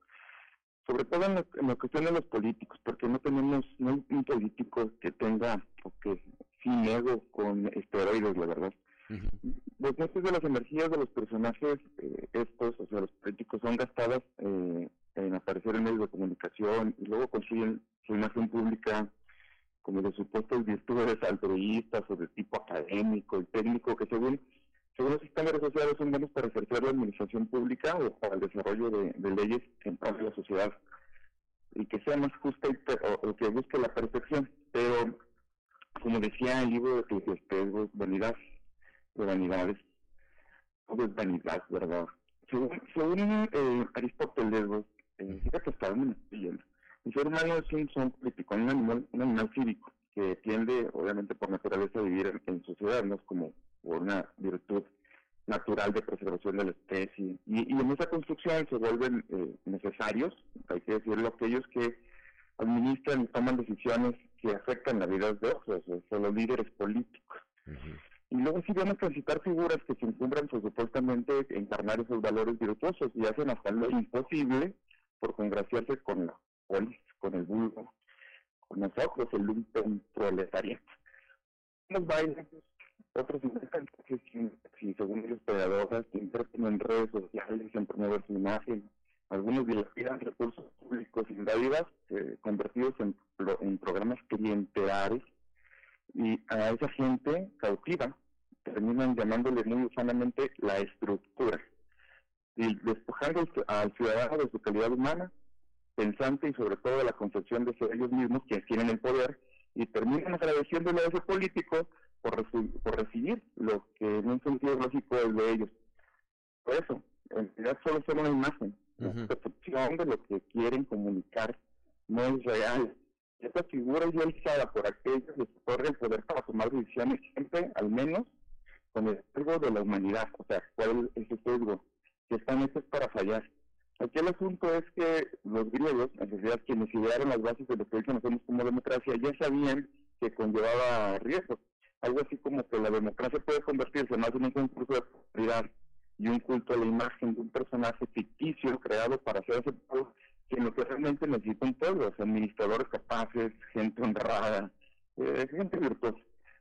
sobre todo en la, cuestión de los políticos, porque no tenemos no hay un político que tenga, o que sin ego, con esteroides, la verdad. Los muchas de las energías de los personajes eh, estos, o sea, los políticos, son gastadas eh, en aparecer en medios de comunicación y luego construyen su imagen pública como de supuestos virtudes altruistas o de tipo académico y técnico que según según los estándares sociales son buenos para ejercer la administración pública o para el desarrollo de, leyes en toda la sociedad y que sea más justa y, o, que busque la perfección. Pero, como decía el libro de Eclesiastes, vanidad de vanidades, es vanidad, ¿verdad? Según, según eh, Aristóteles, eh, fíjate hasta dónde me el ser humano es un, son un animal, un animal cívico que tiende, obviamente, por naturaleza a vivir en, sociedad, no es como por una virtud natural de preservación de la especie. Y, en esa construcción se vuelven eh, necesarios, hay que decirlo, aquellos que administran y toman decisiones que afectan la vida de otros, son los líderes políticos. Y luego sí vamos a transitar figuras que se encumbran pues, supuestamente encarnar esos valores virtuosos y hacen hasta lo imposible por congraciarse con la con el vulgo, con nosotros, el lumpen proletariado. Los bailes, otros inventan si según ellos pedagogas que invierten en redes sociales, en promover su imagen, algunos dilapidan recursos públicos sin dádivas eh, convertidos en, en programas clientelares. Y a esa gente cautiva terminan llamándole muy usanamente la estructura. Y despojando al ciudadano de su calidad humana, pensante y sobre todo de la concepción de ellos mismos quienes tienen el poder y terminan agradeciéndole a ese político por, por recibir lo que en un sentido lógico es de ellos. Por eso, en realidad solo son una imagen, la percepción de lo que quieren comunicar no es real. Esta figura es realizada por aquellos que se el poder para tomar decisiones siempre, al menos, con el sesgo de la humanidad. O sea, ¿cuál es ese sesgo? Que están hechos para fallar. Aquí el asunto es que los griegos, en realidad quienes idearon las bases de lo que hoy conocemos como democracia, ya sabían que conllevaba riesgos. Algo así como que la democracia puede convertirse más en un concurso de popularidad y un culto a la imagen de un personaje ficticio creado para ser aceptado, que lo que realmente necesita un pueblo, administradores capaces, gente honrada, eh, gente virtuosa.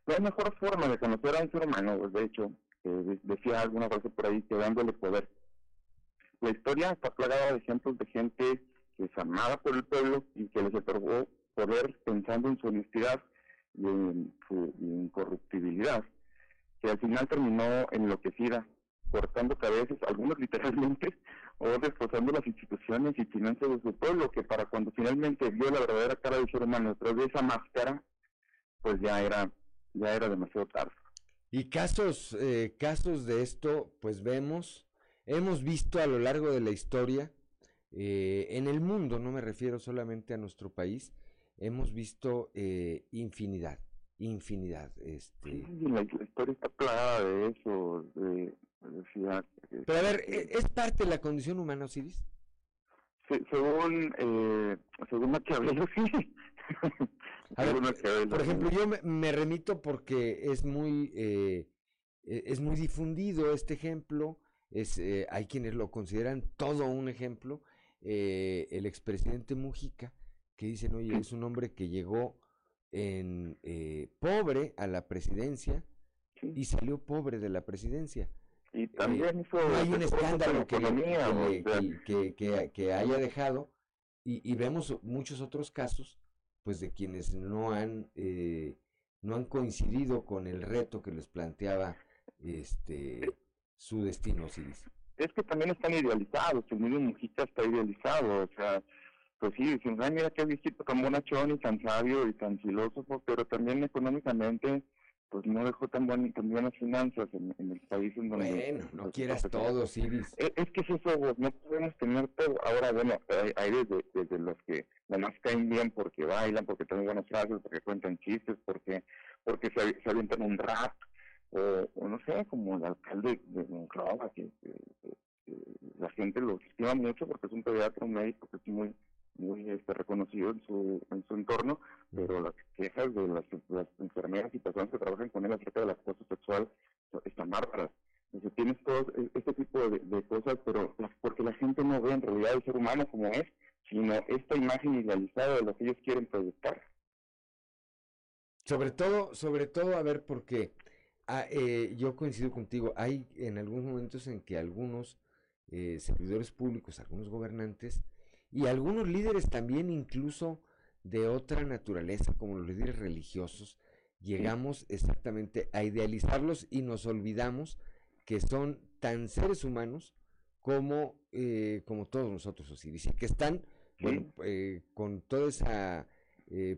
La mejor forma de conocer a un ser humano, de hecho, eh, decía alguna vez por ahí, que dándole poder la historia está plagada de ejemplos de gente que es amada por el pueblo y que les otorgó poder pensando en su honestidad y en su incorruptibilidad, que al final terminó enloquecida, cortando cabezas, algunos literalmente, [laughs] o destrozando las instituciones y finanzas de su pueblo, que para cuando finalmente vio la verdadera cara del ser humano detrás de esa máscara, pues ya era, ya era demasiado tarde. Y casos, eh, casos de esto, pues vemos hemos visto a lo largo de la historia, eh, en el mundo, no me refiero solamente a nuestro país, hemos visto eh, infinidad, infinidad. Este... la, historia está plagada de eso, de, Pero a ver, ¿e-, ¿es parte de la condición humana, Osiris? según, eh, según Maquiavelo, [laughs] sí. por ejemplo, yo me, remito porque es muy, eh, e-, es muy difundido este ejemplo es, eh, hay quienes lo consideran todo un ejemplo. Eh, el expresidente Mujica, que dicen, oye, es un hombre que llegó en eh, pobre a la presidencia y salió pobre de la presidencia. Y también no hay un escándalo que, que, haya dejado y, y, vemos muchos otros casos pues de quienes no han no han coincidido con el reto que les planteaba este su destino, sí Es que también están idealizados, el mismo Mujica está idealizado, o sea, pues sí, dicen, ay, mira qué viejito tan bonachón y tan sabio y tan filósofo, pero también económicamente, pues no dejó tan, buen, tan buenas finanzas en, el país en donde... Bueno, no quieras todo, Siris. Es, es, que es eso, no podemos tener todo. Ahora, bueno, hay, desde, desde, los que además caen bien porque bailan, porque tienen buenas frases, porque cuentan chistes, porque porque se, se avientan un rap, o, no sé, como el alcalde de Monclova, que, la gente lo estima mucho porque es un pediatra, un médico que es muy muy este, reconocido en su, en su entorno, pero las quejas de las, enfermeras y personas que trabajan con él acerca del acoso sexual están bárbaras. Entonces tienes todo este tipo de, cosas, pero porque la gente no ve en realidad el ser humano como es, sino esta imagen idealizada de lo que ellos quieren proyectar. Sobre todo, sobre todo, a ver, porque Ah, eh, yo coincido contigo. Hay en algunos momentos en que algunos eh, servidores públicos, algunos gobernantes y algunos líderes también incluso de otra naturaleza, como los líderes religiosos, llegamos exactamente a idealizarlos y nos olvidamos que son tan seres humanos como, eh, como todos nosotros, Osiris, y que están con toda esa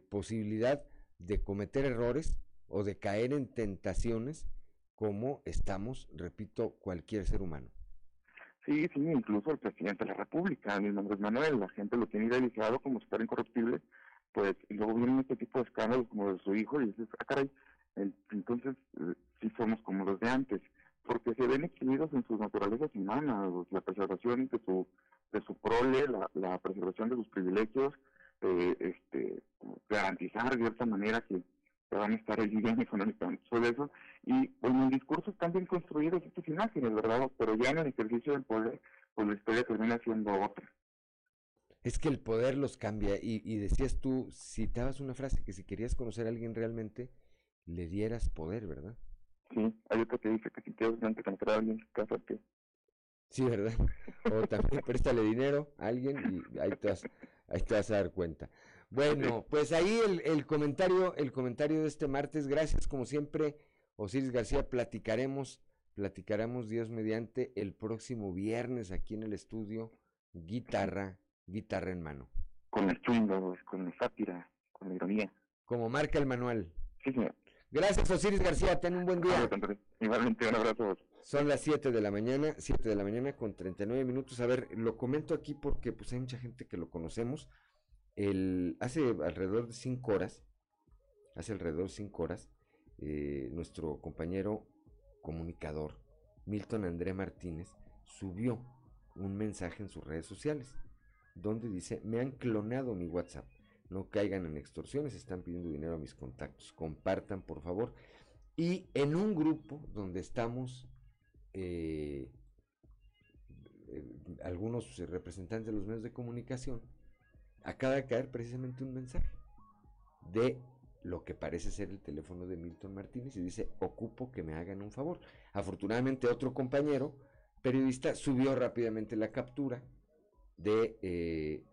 posibilidad de cometer errores o de caer en tentaciones como estamos, repito, cualquier ser humano. Sí, sí, incluso el presidente de la República, mi nombre es Manuel, la gente lo tiene idealizado como estar incorruptible, pues luego vienen este tipo de escándalos como de su hijo y dices, ah, caray, entonces eh, sí somos como los de antes, porque se ven exhibidos en sus naturalezas humanas, la preservación de su, de su prole, la, preservación de sus privilegios, eh, este, garantizar de cierta manera que que van a estar bien económicamente sobre eso. Y pues en el discurso están bien construidos estas imágenes, ¿verdad? Pero ya en el ejercicio del poder, pues la historia termina siendo otra. Es que el poder los cambia y, y decías tú, citabas una frase que si querías conocer a alguien realmente, le dieras poder, ¿verdad? Sí, hay otro que dice que si quieres de entrar a alguien que Sí, ¿verdad? O también [laughs] préstale dinero a alguien y ahí te vas, ahí te vas a dar cuenta. Bueno, pues ahí el, el comentario, el comentario de este martes. Gracias, como siempre, Osiris García. Platicaremos, platicaremos Dios mediante el próximo viernes aquí en el estudio. Guitarra, guitarra en mano. con el chungo, con la sátira, con la ironía. Como marca el manual. Sí, señor. Gracias, Osiris García. Ten un buen día. Igualmente, un abrazo. Son las 7 de la mañana, 7 de la mañana con 39 minutos. A ver, lo comento aquí porque pues hay mucha gente que lo conocemos. Hace alrededor de 5 horas, hace alrededor de 5 horas, eh, nuestro compañero comunicador, Milton André Martínez, subió un mensaje en sus redes sociales donde dice, me han clonado mi WhatsApp. No caigan en extorsiones, están pidiendo dinero a mis contactos. Compartan, por favor. Y en un grupo donde estamos eh, eh, algunos representantes de los medios de comunicación, acaba de caer precisamente un mensaje de lo que parece ser el teléfono de Milton Martínez y dice, ocupo que me hagan un favor. Afortunadamente otro compañero periodista subió rápidamente la captura de, eh,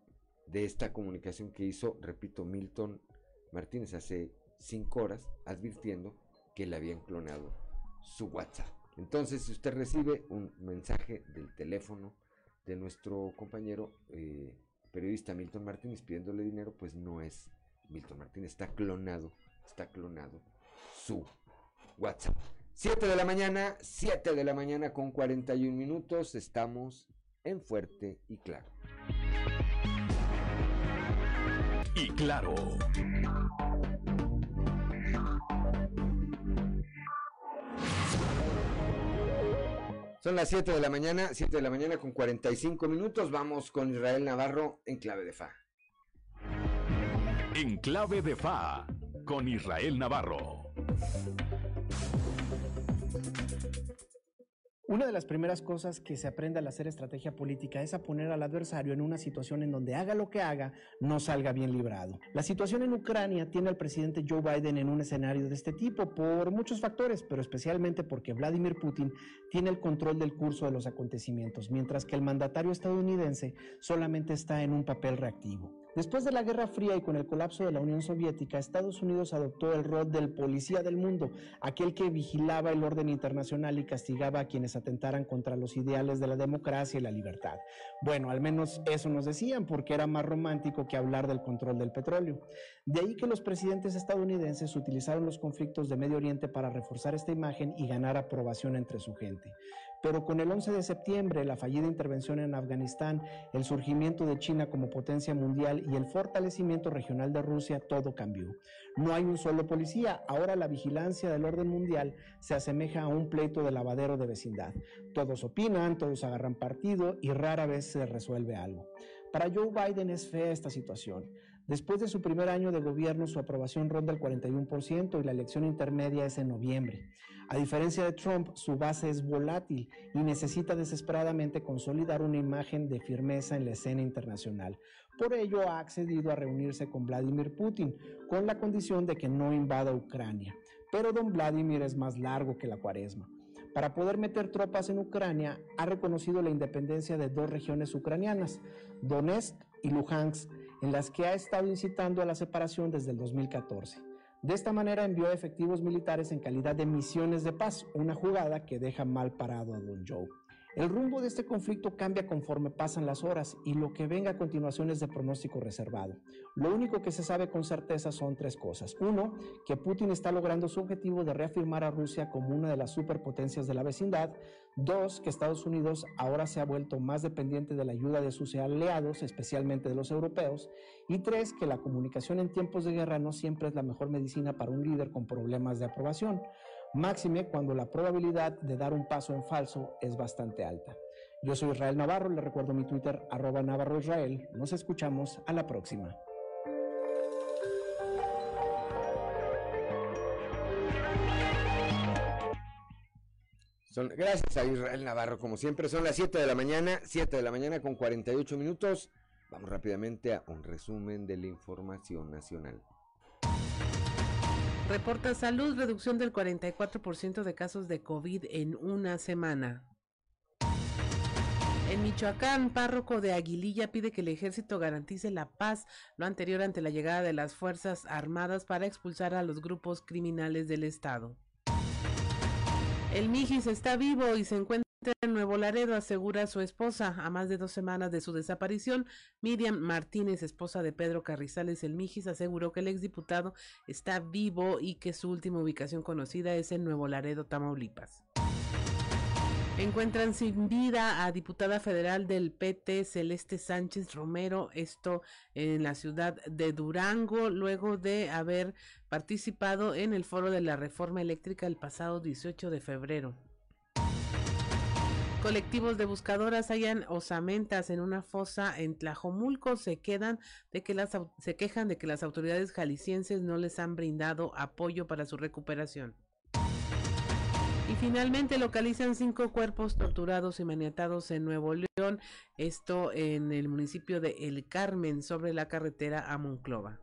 de esta comunicación que hizo, repito, Milton Martínez hace cinco horas, advirtiendo que le habían clonado su WhatsApp. Entonces, si usted recibe un mensaje del teléfono de nuestro compañero eh, periodista Milton Martínez pidiéndole dinero, pues no es Milton Martínez, está clonado, está clonado su WhatsApp. 7 de la mañana, 7 de la mañana con 41 minutos, estamos en Fuerte y Claro. Y claro. Son las 7 de la mañana, 7 de la mañana con 45 minutos. Vamos con Israel Navarro en clave de fa. En clave de fa con Israel Navarro. Una de las primeras cosas que se aprende al hacer estrategia política es a poner al adversario en una situación en donde haga lo que haga, no salga bien librado. La situación en Ucrania tiene al presidente Joe Biden en un escenario de este tipo por muchos factores, pero especialmente porque Vladimir Putin tiene el control del curso de los acontecimientos, mientras que el mandatario estadounidense solamente está en un papel reactivo. Después de la Guerra Fría y con el colapso de la Unión Soviética, Estados Unidos adoptó el rol del policía del mundo, aquel que vigilaba el orden internacional y castigaba a quienes atentaran contra los ideales de la democracia y la libertad. Bueno, al menos eso nos decían, porque era más romántico que hablar del control del petróleo. De ahí que los presidentes estadounidenses utilizaron los conflictos de Medio Oriente para reforzar esta imagen y ganar aprobación entre su gente. Pero con el 11 de septiembre, la fallida intervención en Afganistán, el surgimiento de China como potencia mundial y el fortalecimiento regional de Rusia, todo cambió. No hay un solo policía, ahora la vigilancia del orden mundial se asemeja a un pleito de lavadero de vecindad. Todos opinan, todos agarran partido y rara vez se resuelve algo. Para Joe Biden es fea esta situación. Después de su primer año de gobierno, su aprobación ronda el 41% y la elección intermedia es en noviembre. A diferencia de Trump, su base es volátil y necesita desesperadamente consolidar una imagen de firmeza en la escena internacional. Por ello ha accedido a reunirse con Vladimir Putin, con la condición de que no invada Ucrania. Pero don Vladimir es más largo que la cuaresma. Para poder meter tropas en Ucrania, ha reconocido la independencia de dos regiones ucranianas, Donetsk y Luhansk, en las que ha estado incitando a la separación desde el 2014. De esta manera envió efectivos militares en calidad de misiones de paz, una jugada que deja mal parado a Don Joe. El rumbo de este conflicto cambia conforme pasan las horas y lo que venga a continuación es de pronóstico reservado. Lo único que se sabe con certeza son tres cosas. Uno, que Putin está logrando su objetivo de reafirmar a Rusia como una de las superpotencias de la vecindad. Dos, que Estados Unidos ahora se ha vuelto más dependiente de la ayuda de sus aliados, especialmente de los europeos. Y tres, que la comunicación en tiempos de guerra no siempre es la mejor medicina para un líder con problemas de aprobación máxime cuando la probabilidad de dar un paso en falso es bastante alta. Yo soy Israel Navarro, le recuerdo mi Twitter arroba Navarro Israel. Nos escuchamos a la próxima. Son, gracias a Israel Navarro, como siempre, son las 7 de la mañana, 7 de la mañana con 48 minutos. Vamos rápidamente a un resumen de la información nacional. Reporta salud, reducción del 44% de casos de COVID en una semana. En Michoacán, párroco de Aguililla pide que el ejército garantice la paz, lo anterior ante la llegada de las Fuerzas Armadas para expulsar a los grupos criminales del Estado. El Mijis está vivo y se encuentra en Nuevo Laredo, asegura su esposa. A más de dos semanas de su desaparición, Miriam Martínez, esposa de Pedro Carrizales El Mijis, aseguró que el exdiputado está vivo y que su última ubicación conocida es en Nuevo Laredo, Tamaulipas. Encuentran sin vida a diputada federal del PT Celeste Sánchez Romero, esto en la ciudad de Durango, luego de haber participado en el foro de la reforma eléctrica el pasado 18 de febrero. Colectivos de buscadoras hallan osamentas en una fosa en Tlajomulco. Se se quejan de que las autoridades jaliscienses no les han brindado apoyo para su recuperación. Y finalmente localizan cinco cuerpos torturados y maniatados en Nuevo León, esto en el municipio de El Carmen, sobre la carretera a Monclova.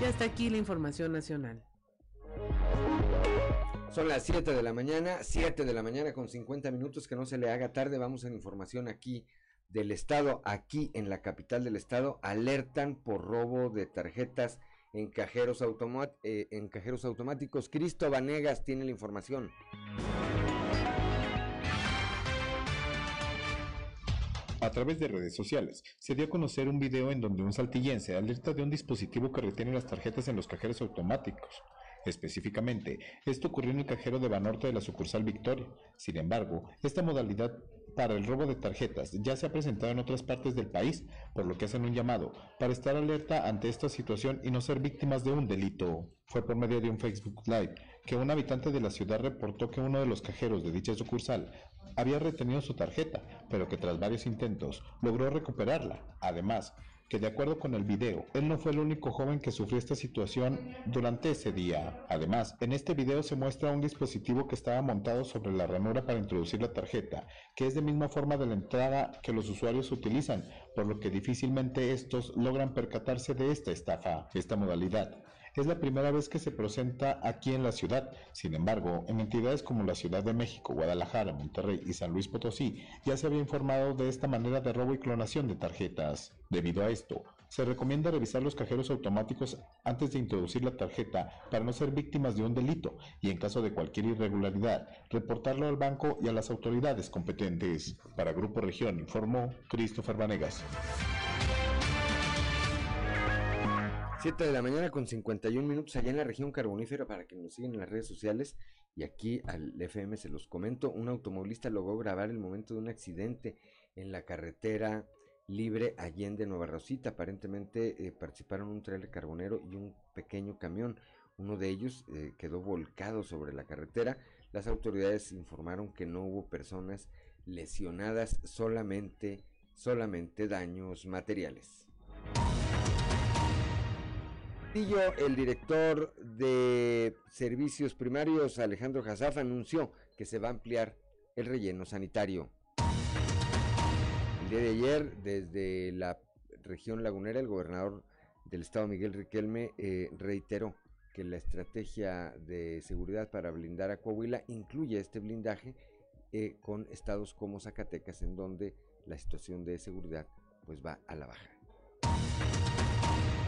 Y hasta aquí la información nacional. Son las 7 de la mañana, 7 de la mañana con 50 minutos, que no se le haga tarde, vamos a la información aquí del estado, aquí en la capital del estado, alertan por robo de tarjetas en cajeros, eh, en cajeros automáticos. Cristo Vanegas tiene la información. A través de redes sociales, se dio a conocer un video en donde un saltillense alerta de un dispositivo que retiene las tarjetas en los cajeros automáticos. Específicamente, esto ocurrió en el cajero de Banorte de la sucursal Victoria. Sin embargo, esta modalidad para el robo de tarjetas ya se ha presentado en otras partes del país, por lo que hacen un llamado para estar alerta ante esta situación y no ser víctimas de un delito. Fue por medio de un Facebook Live que un habitante de la ciudad reportó que uno de los cajeros de dicha sucursal había retenido su tarjeta, pero que tras varios intentos logró recuperarla. Además, que de acuerdo con el video, él no fue el único joven que sufrió esta situación durante ese día. Además, en este video se muestra un dispositivo que estaba montado sobre la ranura para introducir la tarjeta, que es de misma forma de la entrada que los usuarios utilizan, por lo que difícilmente estos logran percatarse de esta estafa. Esta modalidad es la primera vez que se presenta aquí en la ciudad. Sin embargo, en entidades como la Ciudad de México, Guadalajara, Monterrey y San Luis Potosí ya se había informado de esta manera de robo y clonación de tarjetas. Debido a esto, se recomienda revisar los cajeros automáticos antes de introducir la tarjeta para no ser víctimas de un delito y en caso de cualquier irregularidad, reportarlo al banco y a las autoridades competentes. Para Grupo Región informó Christopher Vanegas. 7 de la mañana con 51 minutos allá en la región carbonífera para que nos sigan en las redes sociales. Y aquí al FM se los comento, un automovilista logró grabar el momento de un accidente en la carretera libre Allende Nueva Rosita, aparentemente eh, participaron un trailer carbonero y un pequeño camión, uno de ellos eh, quedó volcado sobre la carretera, las autoridades informaron que no hubo personas lesionadas, solamente, solamente daños materiales el director de servicios primarios, Alejandro Jazaf, anunció que se va a ampliar el relleno sanitario. El día de ayer, desde la región lagunera, el gobernador del estado, Miguel Riquelme, eh, reiteró que la estrategia de seguridad para blindar a Coahuila incluye este blindaje eh, con estados como Zacatecas, en donde la situación de seguridad pues va a la baja.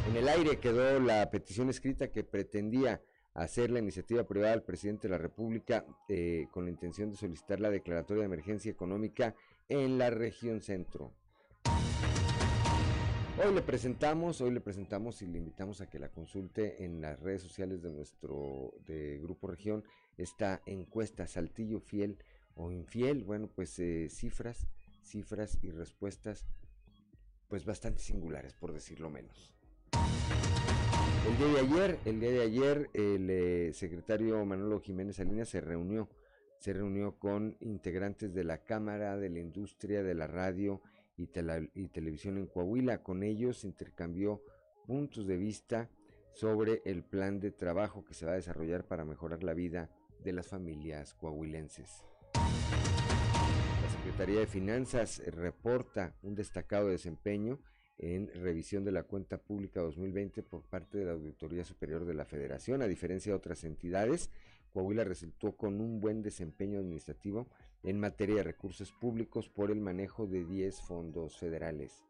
En el aire quedó la petición escrita que pretendía hacer la iniciativa privada al presidente de la República eh, con la intención de solicitar la declaratoria de emergencia económica en la región centro. Hoy le presentamos, hoy le presentamos y le invitamos a que la consulte en las redes sociales de nuestro de Grupo Región esta encuesta Saltillo fiel o infiel, bueno, pues eh, cifras, cifras y respuestas pues bastante singulares por decirlo menos. El día de ayer, el día de ayer, el eh, secretario Manolo Jiménez Salinas se reunió, se reunió con integrantes de la Cámara de la Industria de la Radio y, y Televisión en Coahuila. Con ellos intercambió puntos de vista sobre el plan de trabajo que se va a desarrollar para mejorar la vida de las familias coahuilenses. La Secretaría de Finanzas reporta un destacado desempeño en revisión de la cuenta pública 2020 por parte de la Auditoría Superior de la Federación. A diferencia de otras entidades, Coahuila resultó con un buen desempeño administrativo en materia de recursos públicos por el manejo de 10 fondos federales.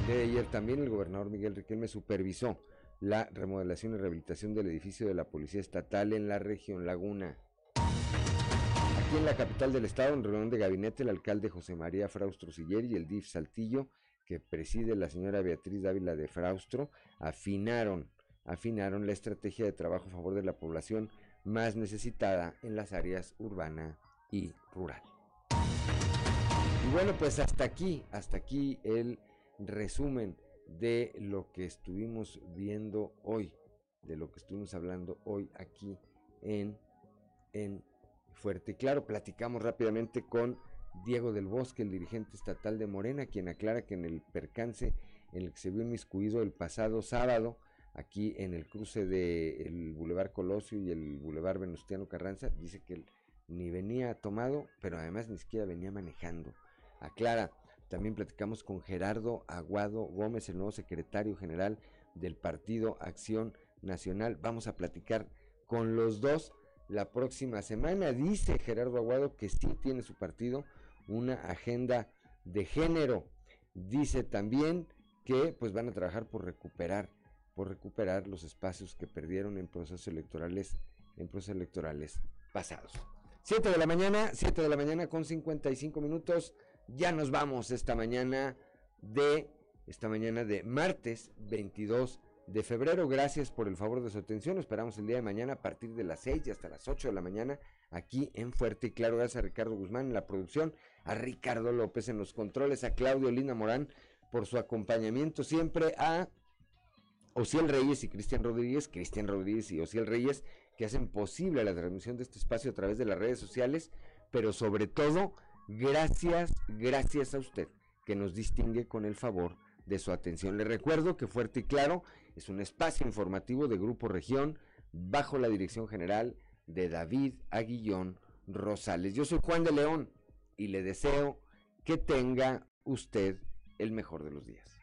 El día de ayer también el gobernador Miguel Riquelme supervisó la remodelación y rehabilitación del edificio de la Policía Estatal en la región Laguna. Aquí en la capital del estado, en reunión de gabinete, el alcalde José María Fraustro Siller y el DIF Saltillo, que preside la señora Beatriz Dávila de Fraustro, afinaron, afinaron la estrategia de trabajo a favor de la población más necesitada en las áreas urbana y rural. Y bueno, pues hasta aquí, hasta aquí el resumen de lo que estuvimos viendo hoy, de lo que estuvimos hablando hoy aquí en, en Fuerte. Y claro, platicamos rápidamente con Diego del Bosque, el dirigente estatal de Morena, quien aclara que en el percance en el que se vio inmiscuido el pasado sábado, aquí en el cruce del el Boulevard Colosio y el Boulevard Venustiano Carranza, dice que ni venía tomado, pero además ni siquiera venía manejando. Aclara, también platicamos con Gerardo Aguado Gómez, el nuevo secretario general del Partido Acción Nacional. Vamos a platicar con los dos la próxima semana. Dice Gerardo Aguado que sí tiene su partido una agenda de género. Dice también que pues van a trabajar por recuperar, por recuperar los espacios que perdieron en procesos electorales, en procesos electorales pasados. 7 de la mañana, 7 de la mañana con 55 minutos. Ya nos vamos esta mañana de esta mañana de martes 22 de febrero. Gracias por el favor de su atención. esperamos el día de mañana a partir de las 6 y hasta las 8 de la mañana aquí en Fuerte y Claro. Gracias a Ricardo Guzmán en la producción, a Ricardo López en los controles, a Claudio Lina Morán por su acompañamiento siempre, a Ociel Reyes y Cristian Rodríguez, Cristian Rodríguez y Ociel Reyes, que hacen posible la transmisión de este espacio a través de las redes sociales, pero sobre todo Gracias, gracias a usted que nos distingue con el favor de su atención. Le recuerdo que Fuerte y Claro es un espacio informativo de Grupo Región bajo la dirección general de David Aguillón Rosales. Yo soy Juan de León y le deseo que tenga usted el mejor de los días.